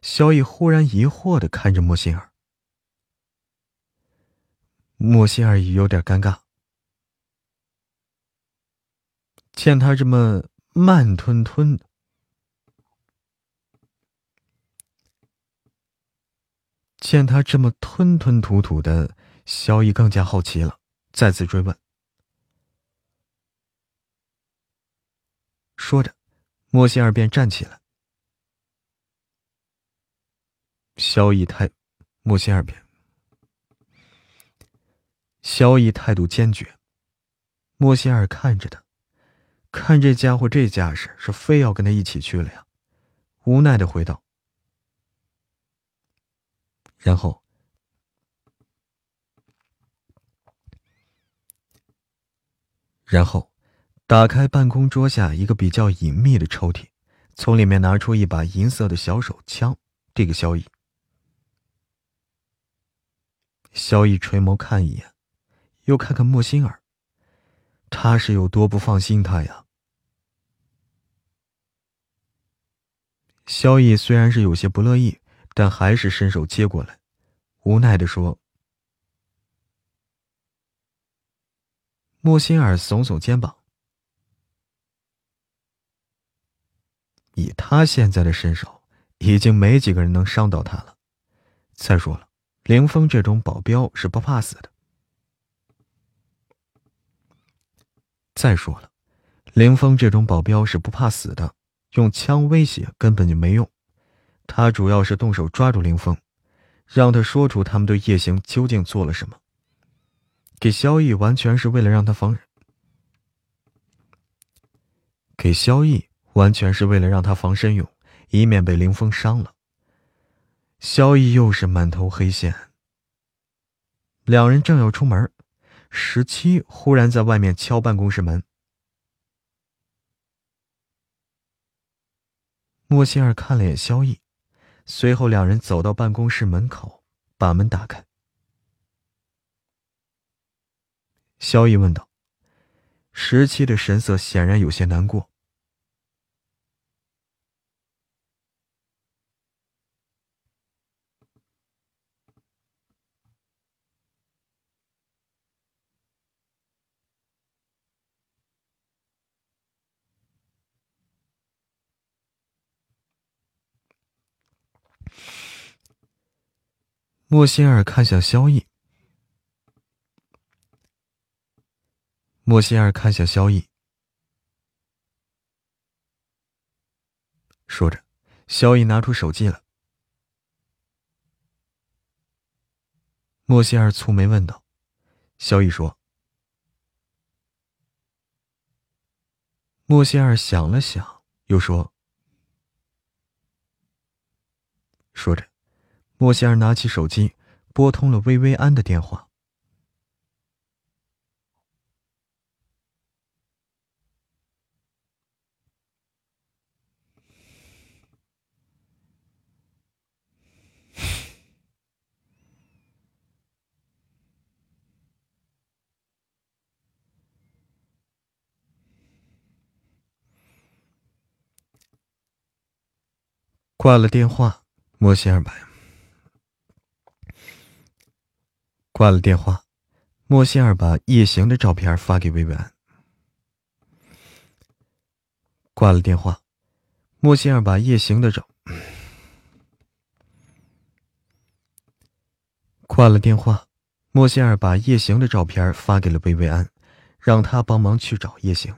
萧逸忽然疑惑的看着莫西尔。莫西尔有点尴尬，见他这么慢吞吞的。见他这么吞吞吐吐的，萧逸更加好奇了，再次追问。说着，莫西尔便站起来。萧逸态，莫西尔便。萧逸态度坚决，莫西尔看着他，看这家伙这架势，是非要跟他一起去了呀，无奈的回道。然后，然后，打开办公桌下一个比较隐秘的抽屉，从里面拿出一把银色的小手枪，递给萧逸。萧逸垂眸看一眼，又看看莫心儿，他是有多不放心他呀？萧逸虽然是有些不乐意。但还是伸手接过来，无奈的说：“莫心儿耸耸肩膀，以他现在的身手，已经没几个人能伤到他了。再说了，凌风这种保镖是不怕死的。再说了，凌风这种保镖是不怕死的，用枪威胁根本就没用。”他主要是动手抓住林峰，让他说出他们对叶行究竟做了什么。给萧逸完全是为了让他防，给萧逸完全是为了让他防身用，以免被林峰伤了。萧逸又是满头黑线。两人正要出门，十七忽然在外面敲办公室门。莫西尔看了眼萧逸。随后，两人走到办公室门口，把门打开。萧逸问道：“十七的神色显然有些难过。”莫心儿看向萧逸，莫心儿看向萧逸，说着，萧逸拿出手机了。莫心儿蹙眉问道：“萧逸说。”莫心儿想了想，又说：“说着。”莫西尔拿起手机，拨通了薇薇安的电话。挂了电话，莫西尔把。挂了电话，莫西尔把夜行的照片发给薇薇安。挂了电话，莫西尔把夜行的照。挂了电话，莫西尔把夜行的照片发给了薇薇安，让他帮忙去找夜行。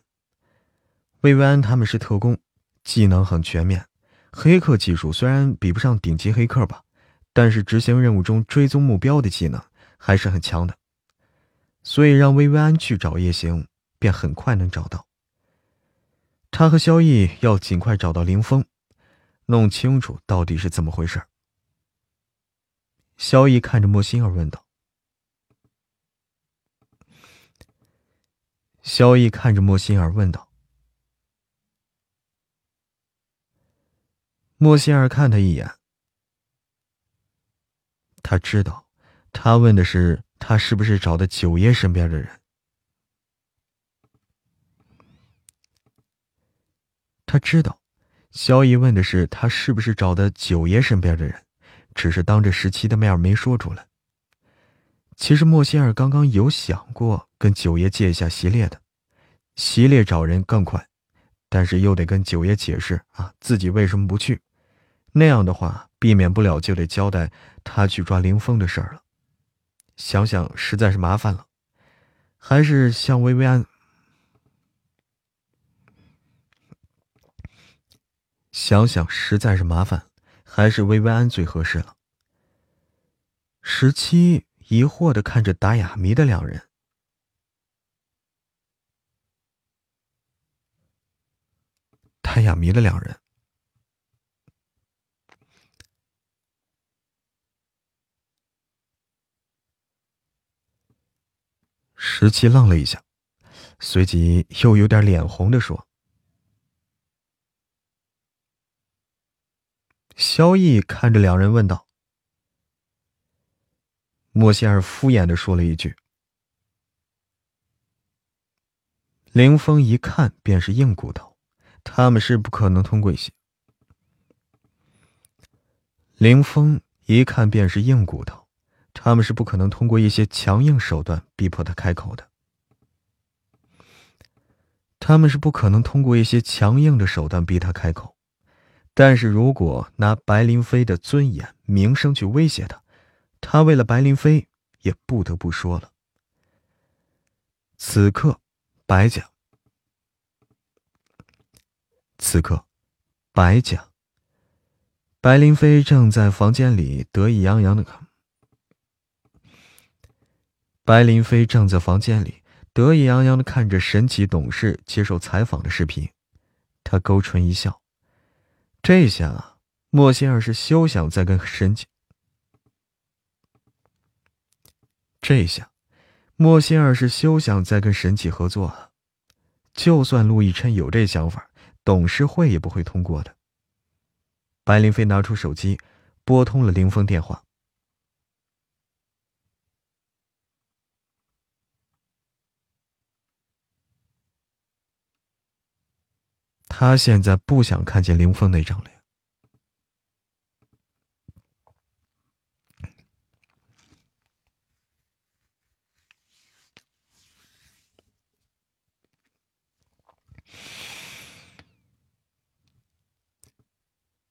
薇薇安他们是特工，技能很全面，黑客技术虽然比不上顶级黑客吧，但是执行任务中追踪目标的技能。还是很强的，所以让薇薇安去找叶行，便很快能找到。他和萧逸要尽快找到林峰，弄清楚到底是怎么回事。萧逸看着莫心儿问道：“萧逸看着莫心儿问道。”莫心儿看他一眼，他知道。他问的是他是不是找的九爷身边的人？他知道，萧逸问的是他是不是找的九爷身边的人，只是当着十七的面没说出来。其实莫仙儿刚刚有想过跟九爷借一下席列的，席列找人更快，但是又得跟九爷解释啊自己为什么不去，那样的话避免不了就得交代他去抓林峰的事儿了。想想实在是麻烦了，还是向薇薇安。想想实在是麻烦，还是薇薇安最合适了。十七疑惑的看着打哑谜的两人，打哑谜的两人。十七愣了一下，随即又有点脸红的说：“萧逸看着两人问道。”莫仙儿敷衍的说了一句：“林峰一看便是硬骨头，他们是不可能通过一些。”林峰一看便是硬骨头。他们是不可能通过一些强硬手段逼迫他开口的。他们是不可能通过一些强硬的手段逼他开口，但是如果拿白灵飞的尊严、名声去威胁他，他为了白灵飞也不得不说了。此刻，白家，此刻，白家，白灵飞正在房间里得意洋洋的看。白林飞正在房间里得意洋洋的看着神奇董事接受采访的视频，他勾唇一笑。这下啊莫仙儿是休想再跟神奇。这下莫仙儿是休想再跟神奇合作了。就算陆亦琛有这想法，董事会也不会通过的。白林飞拿出手机，拨通了林峰电话。他现在不想看见林峰那张脸。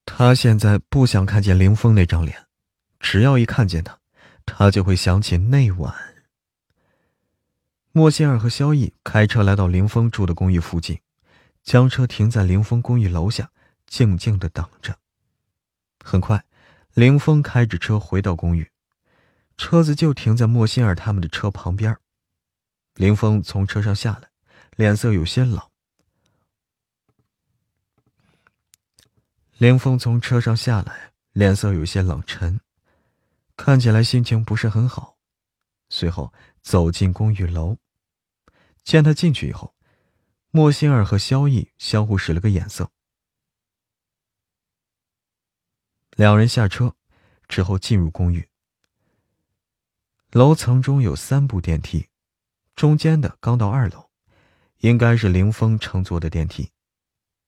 他现在不想看见林峰那张脸，只要一看见他，他就会想起那晚。莫仙儿和萧逸开车来到林峰住的公寓附近，将车停在林峰公寓楼下，静静的等着。很快，林峰开着车回到公寓，车子就停在莫心儿他们的车旁边。林峰从车上下来，脸色有些冷。林峰从车上下来，脸色有些冷沉，看起来心情不是很好。随后走进公寓楼，见他进去以后，莫心儿和萧逸相互使了个眼色。两人下车之后进入公寓。楼层中有三部电梯，中间的刚到二楼，应该是林峰乘坐的电梯。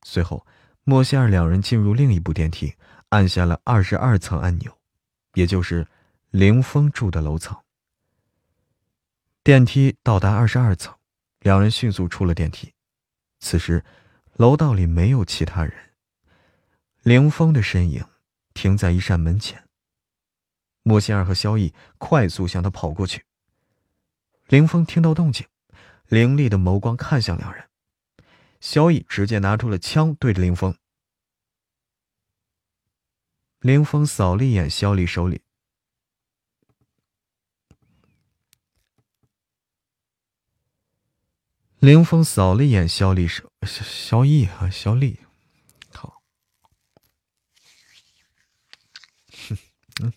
随后。莫西尔两人进入另一部电梯，按下了二十二层按钮，也就是凌峰住的楼层。电梯到达二十二层，两人迅速出了电梯。此时，楼道里没有其他人。凌风的身影停在一扇门前。莫西尔和萧逸快速向他跑过去。凌风听到动静，凌厉的眸光看向两人。萧逸直接拿出了枪，对着林峰。林峰扫了一眼萧丽手里，凌风扫了一眼肖丽说：肖逸和萧丽，好，嗯。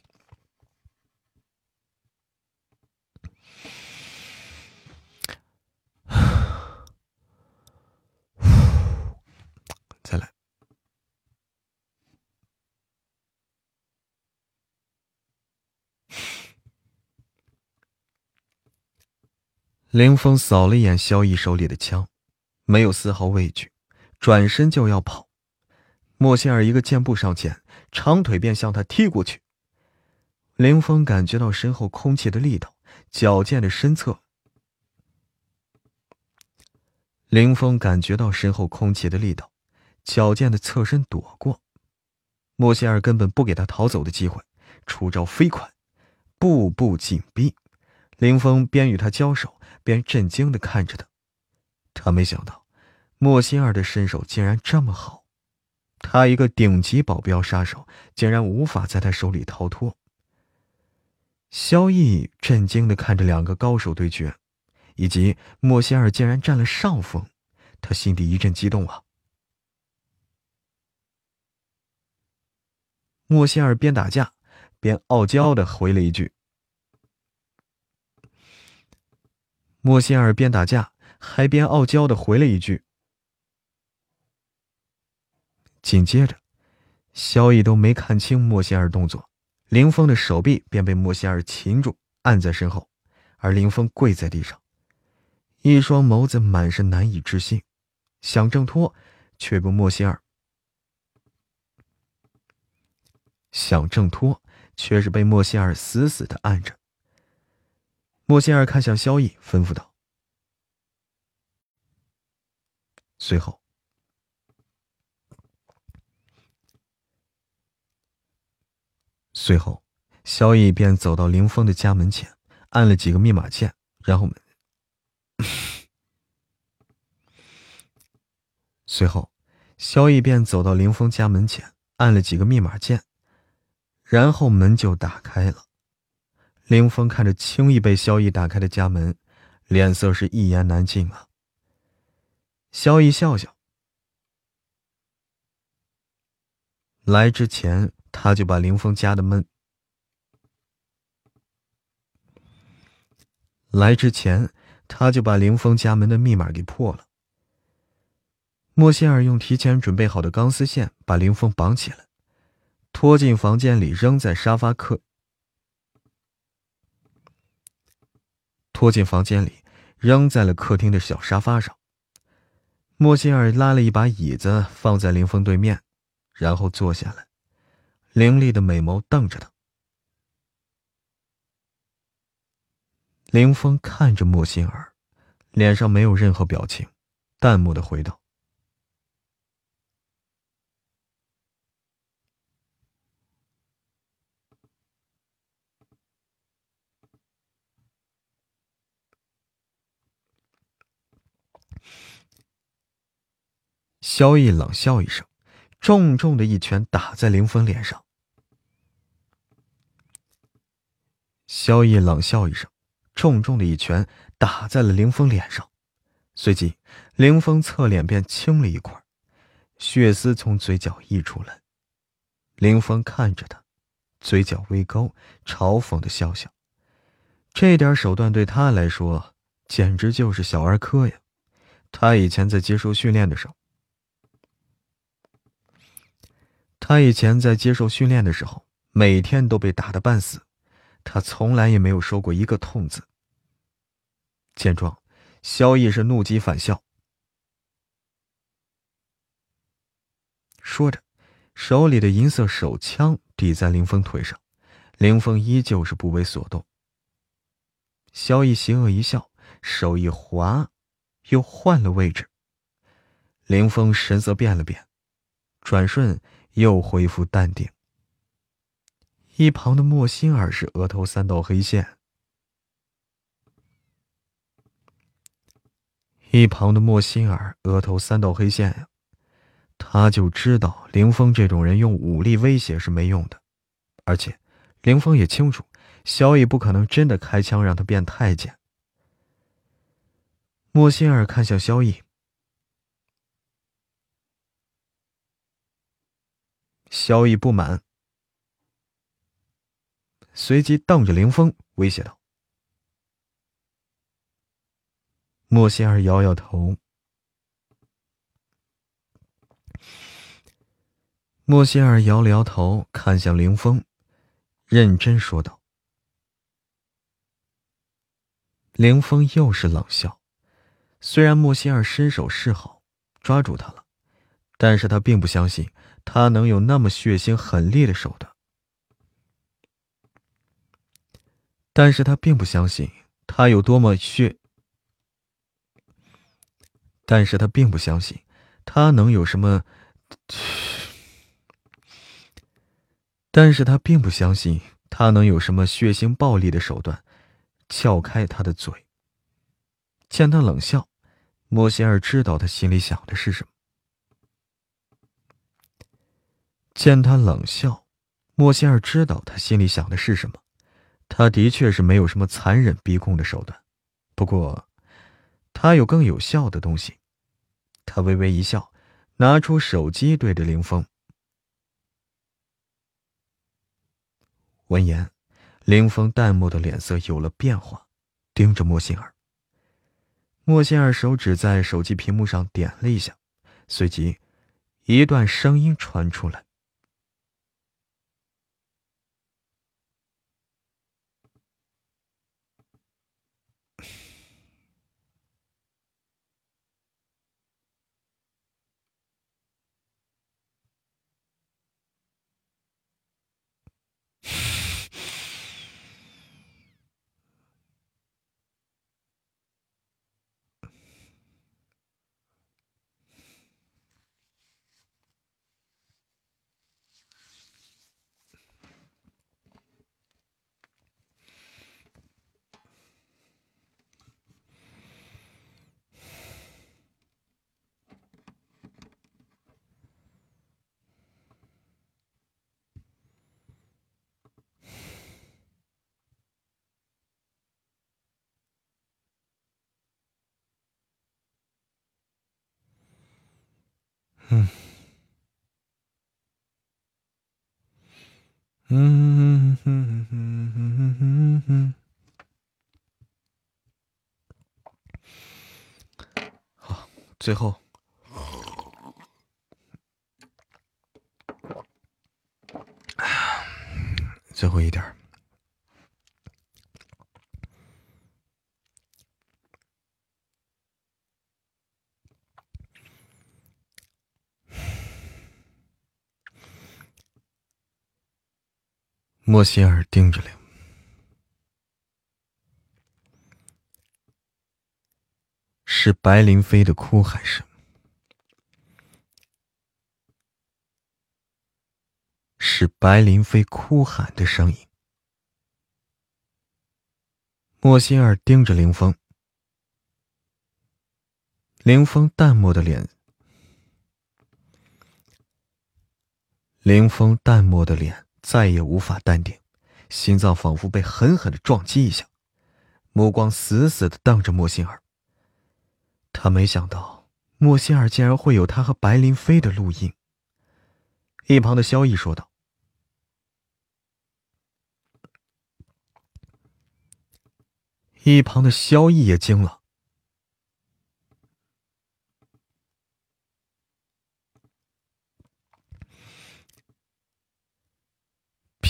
林峰扫了一眼萧逸手里的枪，没有丝毫畏惧，转身就要跑。莫歇尔一个箭步上前，长腿便向他踢过去。林峰感觉到身后空气的力道，矫健的身侧。林峰感觉到身后空气的力道，矫健的侧身躲过。莫歇尔根本不给他逃走的机会，出招飞快，步步紧逼。林峰边与他交手。便震惊的看着他，他没想到莫心儿的身手竟然这么好，他一个顶级保镖杀手竟然无法在他手里逃脱。萧逸震惊的看着两个高手对决，以及莫心儿竟然占了上风，他心底一阵激动啊。莫心儿边打架边傲娇的回了一句。莫仙儿边打架还边傲娇的回了一句。紧接着，萧逸都没看清莫仙儿动作，林峰的手臂便被莫仙儿擒住，按在身后，而林峰跪在地上，一双眸子满是难以置信，想挣脱，却被莫仙儿想挣脱，却是被莫仙儿死死的按着。莫仙儿看向萧逸，吩咐道。随后，随后，萧逸便走到林峰的家门前，按了几个密码键，然后门。随后，萧逸便走到林峰家门前，按了几个密码键，然后门就打开了。林峰看着轻易被萧逸打开的家门，脸色是一言难尽啊。萧逸笑笑，来之前他就把林峰家的门，来之前他就把林峰家门的密码给破了。莫歇尔用提前准备好的钢丝线把林峰绑起来，拖进房间里，扔在沙发客。拖进房间里，扔在了客厅的小沙发上。莫心儿拉了一把椅子放在林峰对面，然后坐下来，凌厉的美眸瞪着他。林峰看着莫心儿，脸上没有任何表情，淡漠的回道：“萧逸冷笑一声，重重的一拳打在林峰脸上。萧逸冷笑一声，重重的一拳打在了林峰脸上，随即林峰侧脸便青了一块，血丝从嘴角溢出来。林峰看着他，嘴角微勾，嘲讽的笑笑。这点手段对他来说，简直就是小儿科呀！他以前在接受训练的时候。他以前在接受训练的时候，每天都被打得半死，他从来也没有说过一个痛字。见状，萧逸是怒极反笑，说着，手里的银色手枪抵在林峰腿上，林峰依旧是不为所动。萧逸邪恶一笑，手一滑，又换了位置。林峰神色变了变，转瞬。又恢复淡定。一旁的莫心儿是额头三道黑线。一旁的莫心儿额头三道黑线呀，他就知道林峰这种人用武力威胁是没用的，而且林峰也清楚，萧逸不可能真的开枪让他变太监。莫心儿看向萧逸。萧逸不满，随即瞪着林峰威胁道：“莫仙儿摇摇头。”莫仙儿摇了摇头，看向林峰，认真说道：“林峰又是冷笑。虽然莫仙儿身手是好，抓住他了，但是他并不相信。”他能有那么血腥狠厉的手段，但是他并不相信他有多么血，但是他并不相信他能有什么，但是他并不相信他能有什么血腥暴力的手段，撬开他的嘴。见他冷笑，莫仙儿知道他心里想的是什么。见他冷笑，莫仙儿知道他心里想的是什么。他的确是没有什么残忍逼供的手段，不过，他有更有效的东西。他微微一笑，拿出手机对着林峰。闻言，林峰淡漠的脸色有了变化，盯着莫心儿。莫心儿手指在手机屏幕上点了一下，随即，一段声音传出来。嗯，嗯。嗯。嗯。嗯。嗯。嗯。嗯，好，最后，最后一点。莫歇尔盯着林，是白灵飞的哭喊声，是白灵飞哭喊的声音。莫歇尔盯着林峰，林峰淡漠的脸，林峰淡漠的脸。再也无法淡定，心脏仿佛被狠狠的撞击一下，目光死死的瞪着莫心儿。他没想到莫心儿竟然会有他和白林飞的录音。一旁的萧逸说道。一旁的萧逸也惊了。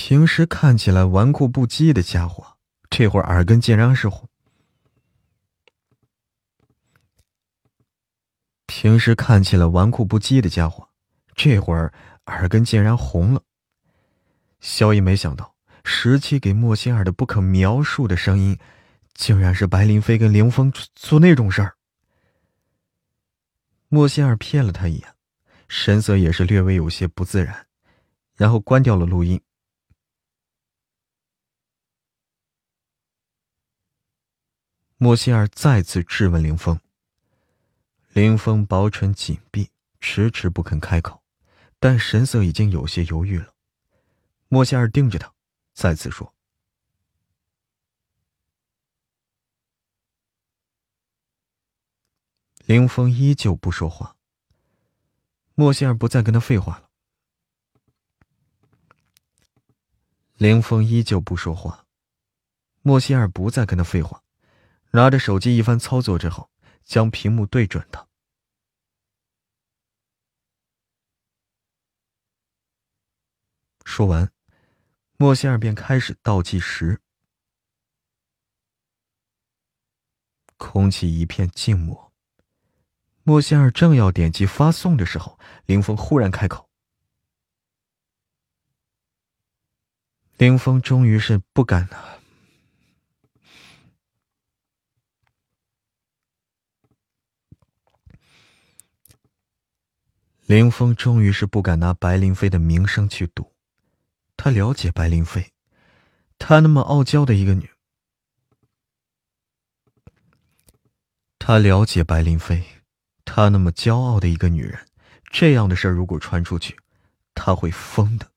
平时看起来纨绔不羁的家伙，这会儿耳根竟然是红。平时看起来纨绔不羁的家伙，这会儿耳根竟然红了。萧逸没想到，十七给莫心儿的不可描述的声音。竟然是白灵飞跟凌风做那种事儿。莫仙儿瞥了他一眼，神色也是略微有些不自然，然后关掉了录音。莫仙儿再次质问凌风。凌风薄唇紧闭，迟迟不肯开口，但神色已经有些犹豫了。莫仙儿盯着他，再次说。林峰依旧不说话。莫仙儿不再跟他废话了。林峰依旧不说话，莫仙儿不再跟他废话，拿着手机一番操作之后，将屏幕对准他。说完，莫仙儿便开始倒计时。空气一片静默。莫仙儿正要点击发送的时候，林峰忽然开口。林峰终于是不敢了。林峰终于是不敢拿白灵飞的名声去赌，他了解白灵飞，她那么傲娇的一个女，他了解白灵飞。她那么骄傲的一个女人，这样的事如果传出去，她会疯的。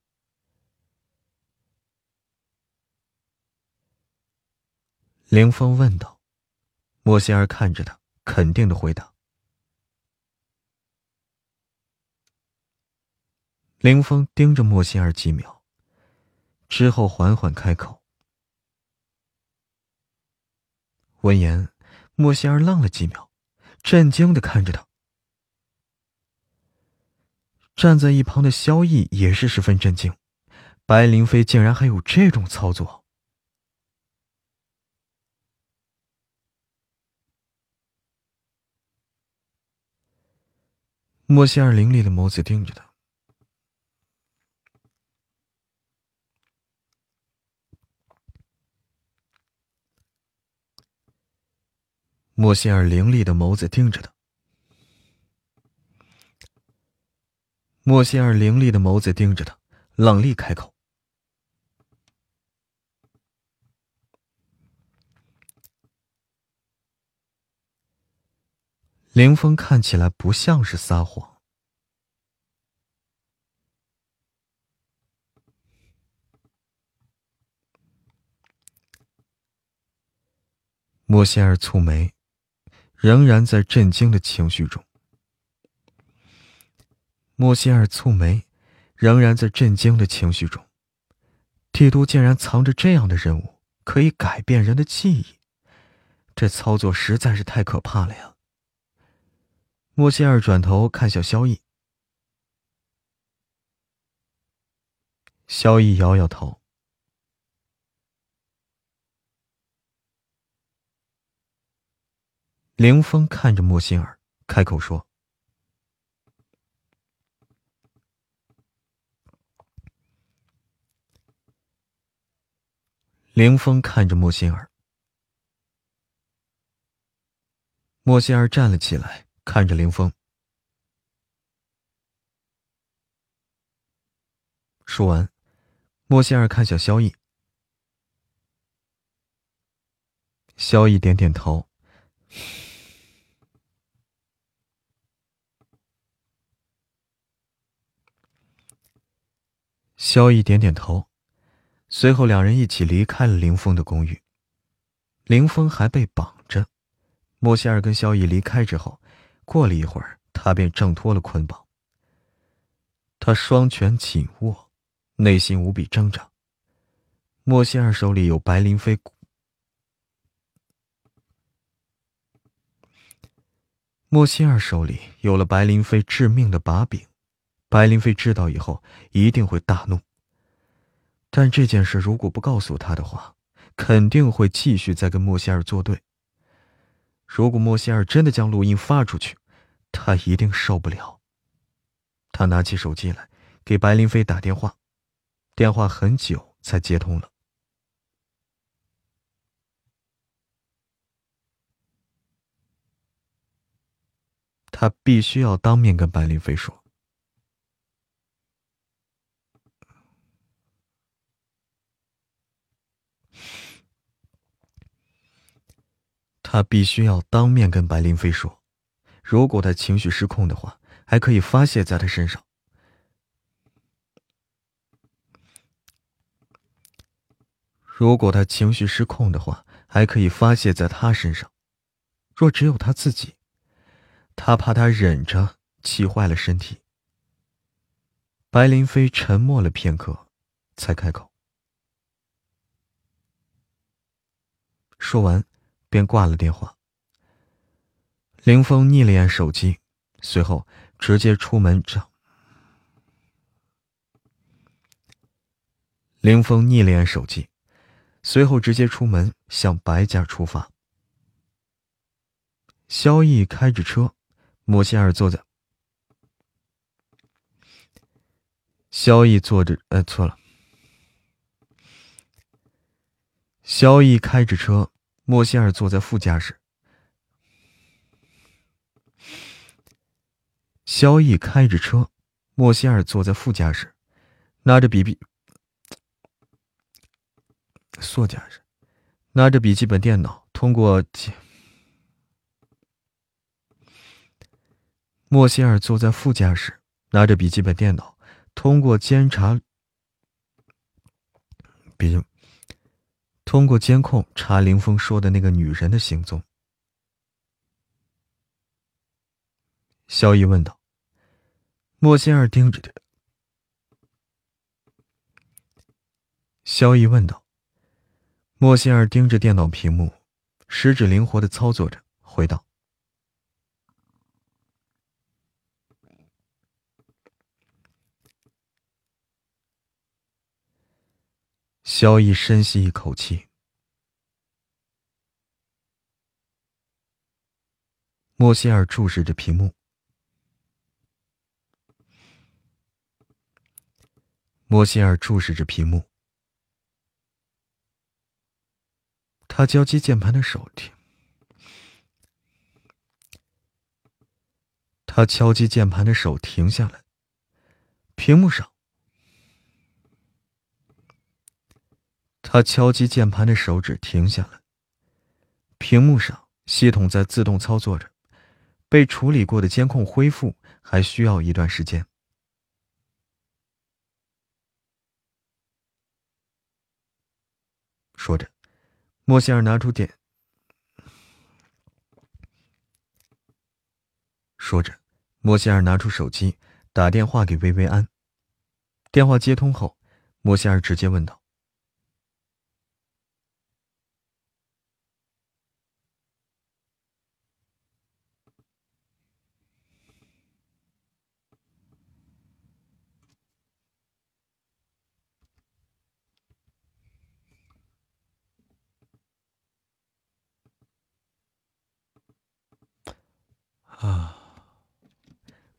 凌风问道：“莫仙儿看着他，肯定的回答。”凌风盯着莫仙儿几秒，之后缓缓开口。闻言，莫仙儿愣了几秒。震惊的看着他，站在一旁的萧逸也是十分震惊，白灵飞竟然还有这种操作。莫西尔凌厉的眸子盯着他。莫仙儿凌厉的眸子盯着他。莫仙儿凌厉的眸子盯着他，冷厉开口：“凌风看起来不像是撒谎。”莫仙儿蹙眉。仍然在震惊的情绪中，莫仙儿蹙眉，仍然在震惊的情绪中。帝都竟然藏着这样的人物，可以改变人的记忆，这操作实在是太可怕了呀！莫仙儿转头看向萧逸，萧逸摇摇头。凌风看着莫心儿，开口说：“凌风看着莫心儿。”莫心儿站了起来，看着凌风，说完，莫心儿看向萧逸，萧逸点点头。萧逸点点头，随后两人一起离开了林峰的公寓。林峰还被绑着，莫西尔跟萧逸离开之后，过了一会儿，他便挣脱了捆绑。他双拳紧握，内心无比挣扎。莫西尔手里有白灵飞，莫西尔手里有了白灵飞致命的把柄。白灵飞知道以后一定会大怒。但这件事如果不告诉他的话，肯定会继续在跟莫西尔作对。如果莫西尔真的将录音发出去，他一定受不了。他拿起手机来，给白灵飞打电话，电话很久才接通了。他必须要当面跟白灵飞说。他必须要当面跟白灵飞说，如果他情绪失控的话，还可以发泄在他身上。如果他情绪失控的话，还可以发泄在他身上。若只有他自己，他怕他忍着气坏了身体。白灵飞沉默了片刻，才开口，说完。便挂了电话。林峰睨了眼手机，随后直接出门找。林峰睨了眼手机，随后直接出门向白家出发。萧逸开着车，莫仙儿坐在。萧逸坐着，呃，错了。萧逸开着车。莫西尔坐在副驾驶，萧逸开着车，莫西尔坐在副驾驶，拿着笔笔，副驾驶，拿着笔记本电脑，通过。莫西尔坐在副驾驶，拿着笔记本电脑，通过监察，笔记。通过监控查林峰说的那个女人的行踪。萧逸问道。莫仙儿盯着。萧逸问道。莫仙儿盯着电脑屏幕，食指灵活的操作着，回道。萧逸深吸一口气，莫西尔注视着屏幕。莫西尔注视着屏幕，他敲击键盘的手停。他敲击键盘的手停下来，屏幕上。他敲击键盘的手指停下来。屏幕上，系统在自动操作着。被处理过的监控恢复还需要一段时间。说着，莫西尔拿出电。说着，莫西尔拿出手机打电话给薇薇安。电话接通后，莫西尔直接问道。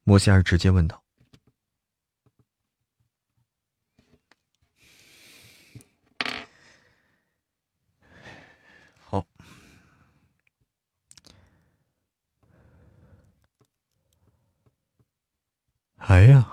莫西尔直接问道：“好，哎呀！”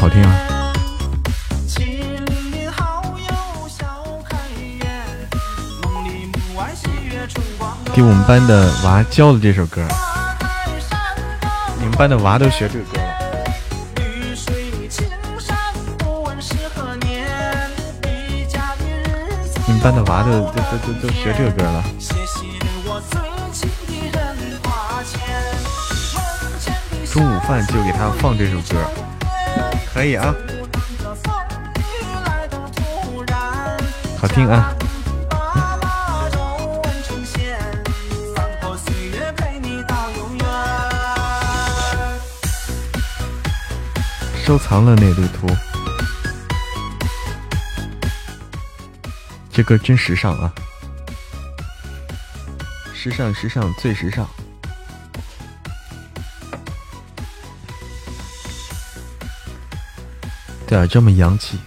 好听啊。给我们班的娃教的这首歌，你们班的娃都学这个歌了。你们班的娃都都都都都学这个歌了。中午饭就给他放这首歌，可以啊，好听啊。收藏了那对图，这歌真时尚啊！时尚，时尚，最时尚。对啊，这么洋气。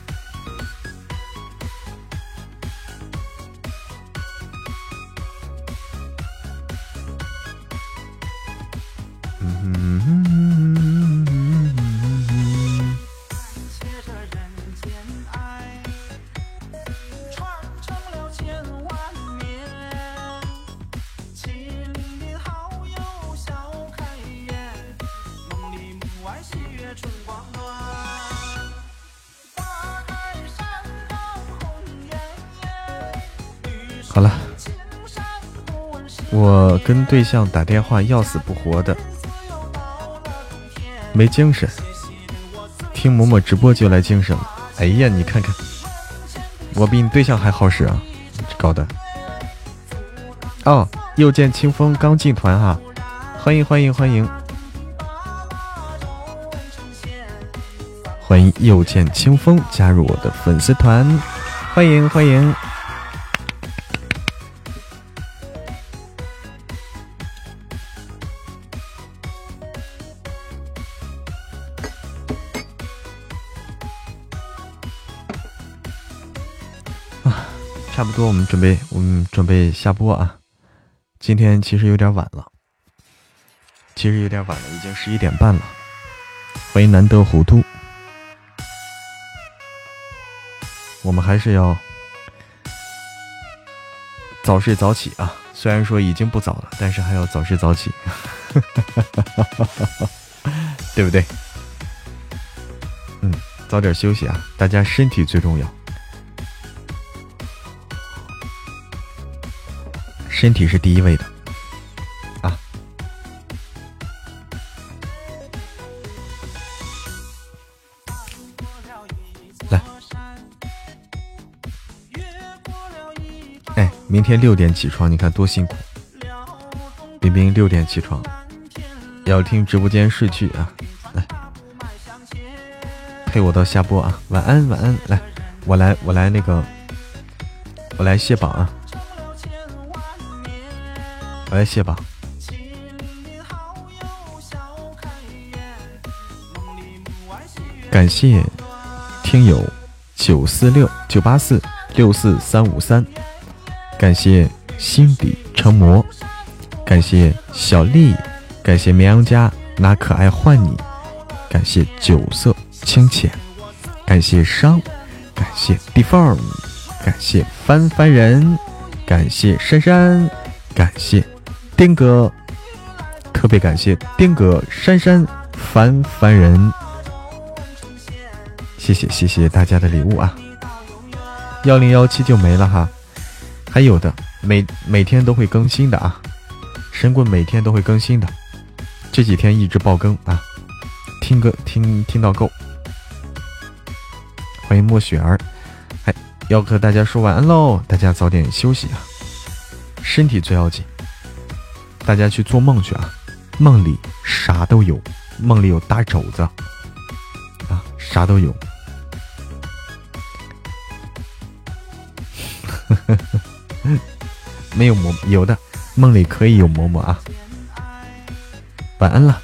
对象打电话要死不活的，没精神。听嬷嬷直播就来精神了。哎呀，你看看，我比你对象还好使啊，搞的。哦，又见清风刚进团哈，欢迎欢迎欢迎，欢迎又见清风加入我的粉丝团，欢迎欢迎。多，我们准备，我们准备下播啊！今天其实有点晚了，其实有点晚了，已经十一点半了。欢迎难得糊涂，我们还是要早睡早起啊！虽然说已经不早了，但是还要早睡早起，对不对？嗯，早点休息啊！大家身体最重要。身体是第一位的，啊！来，哎，明天六点起床，你看多辛苦。冰冰六点起床，要听直播间睡去啊！来，陪我到下播啊！晚安，晚安。来，我来，我来那个，我来卸榜啊！我来谢吧，感谢听友九四六九八四六四三五三，感谢心底成魔，感谢小丽，感谢绵羊家拿可爱换你，感谢酒色清浅，感谢伤，感谢 deform，感谢翻翻人，感谢珊珊，感谢。丁哥，特别感谢丁哥、珊珊、凡凡人，谢谢谢谢大家的礼物啊！幺零幺七就没了哈，还有的每每天都会更新的啊，神棍每天都会更新的，这几天一直爆更啊，听歌听听到够。欢迎莫雪儿，哎，要和大家说晚安喽，大家早点休息啊，身体最要紧。大家去做梦去啊！梦里啥都有，梦里有大肘子啊，啥都有。没有馍有的梦里可以有馍馍啊。晚安了。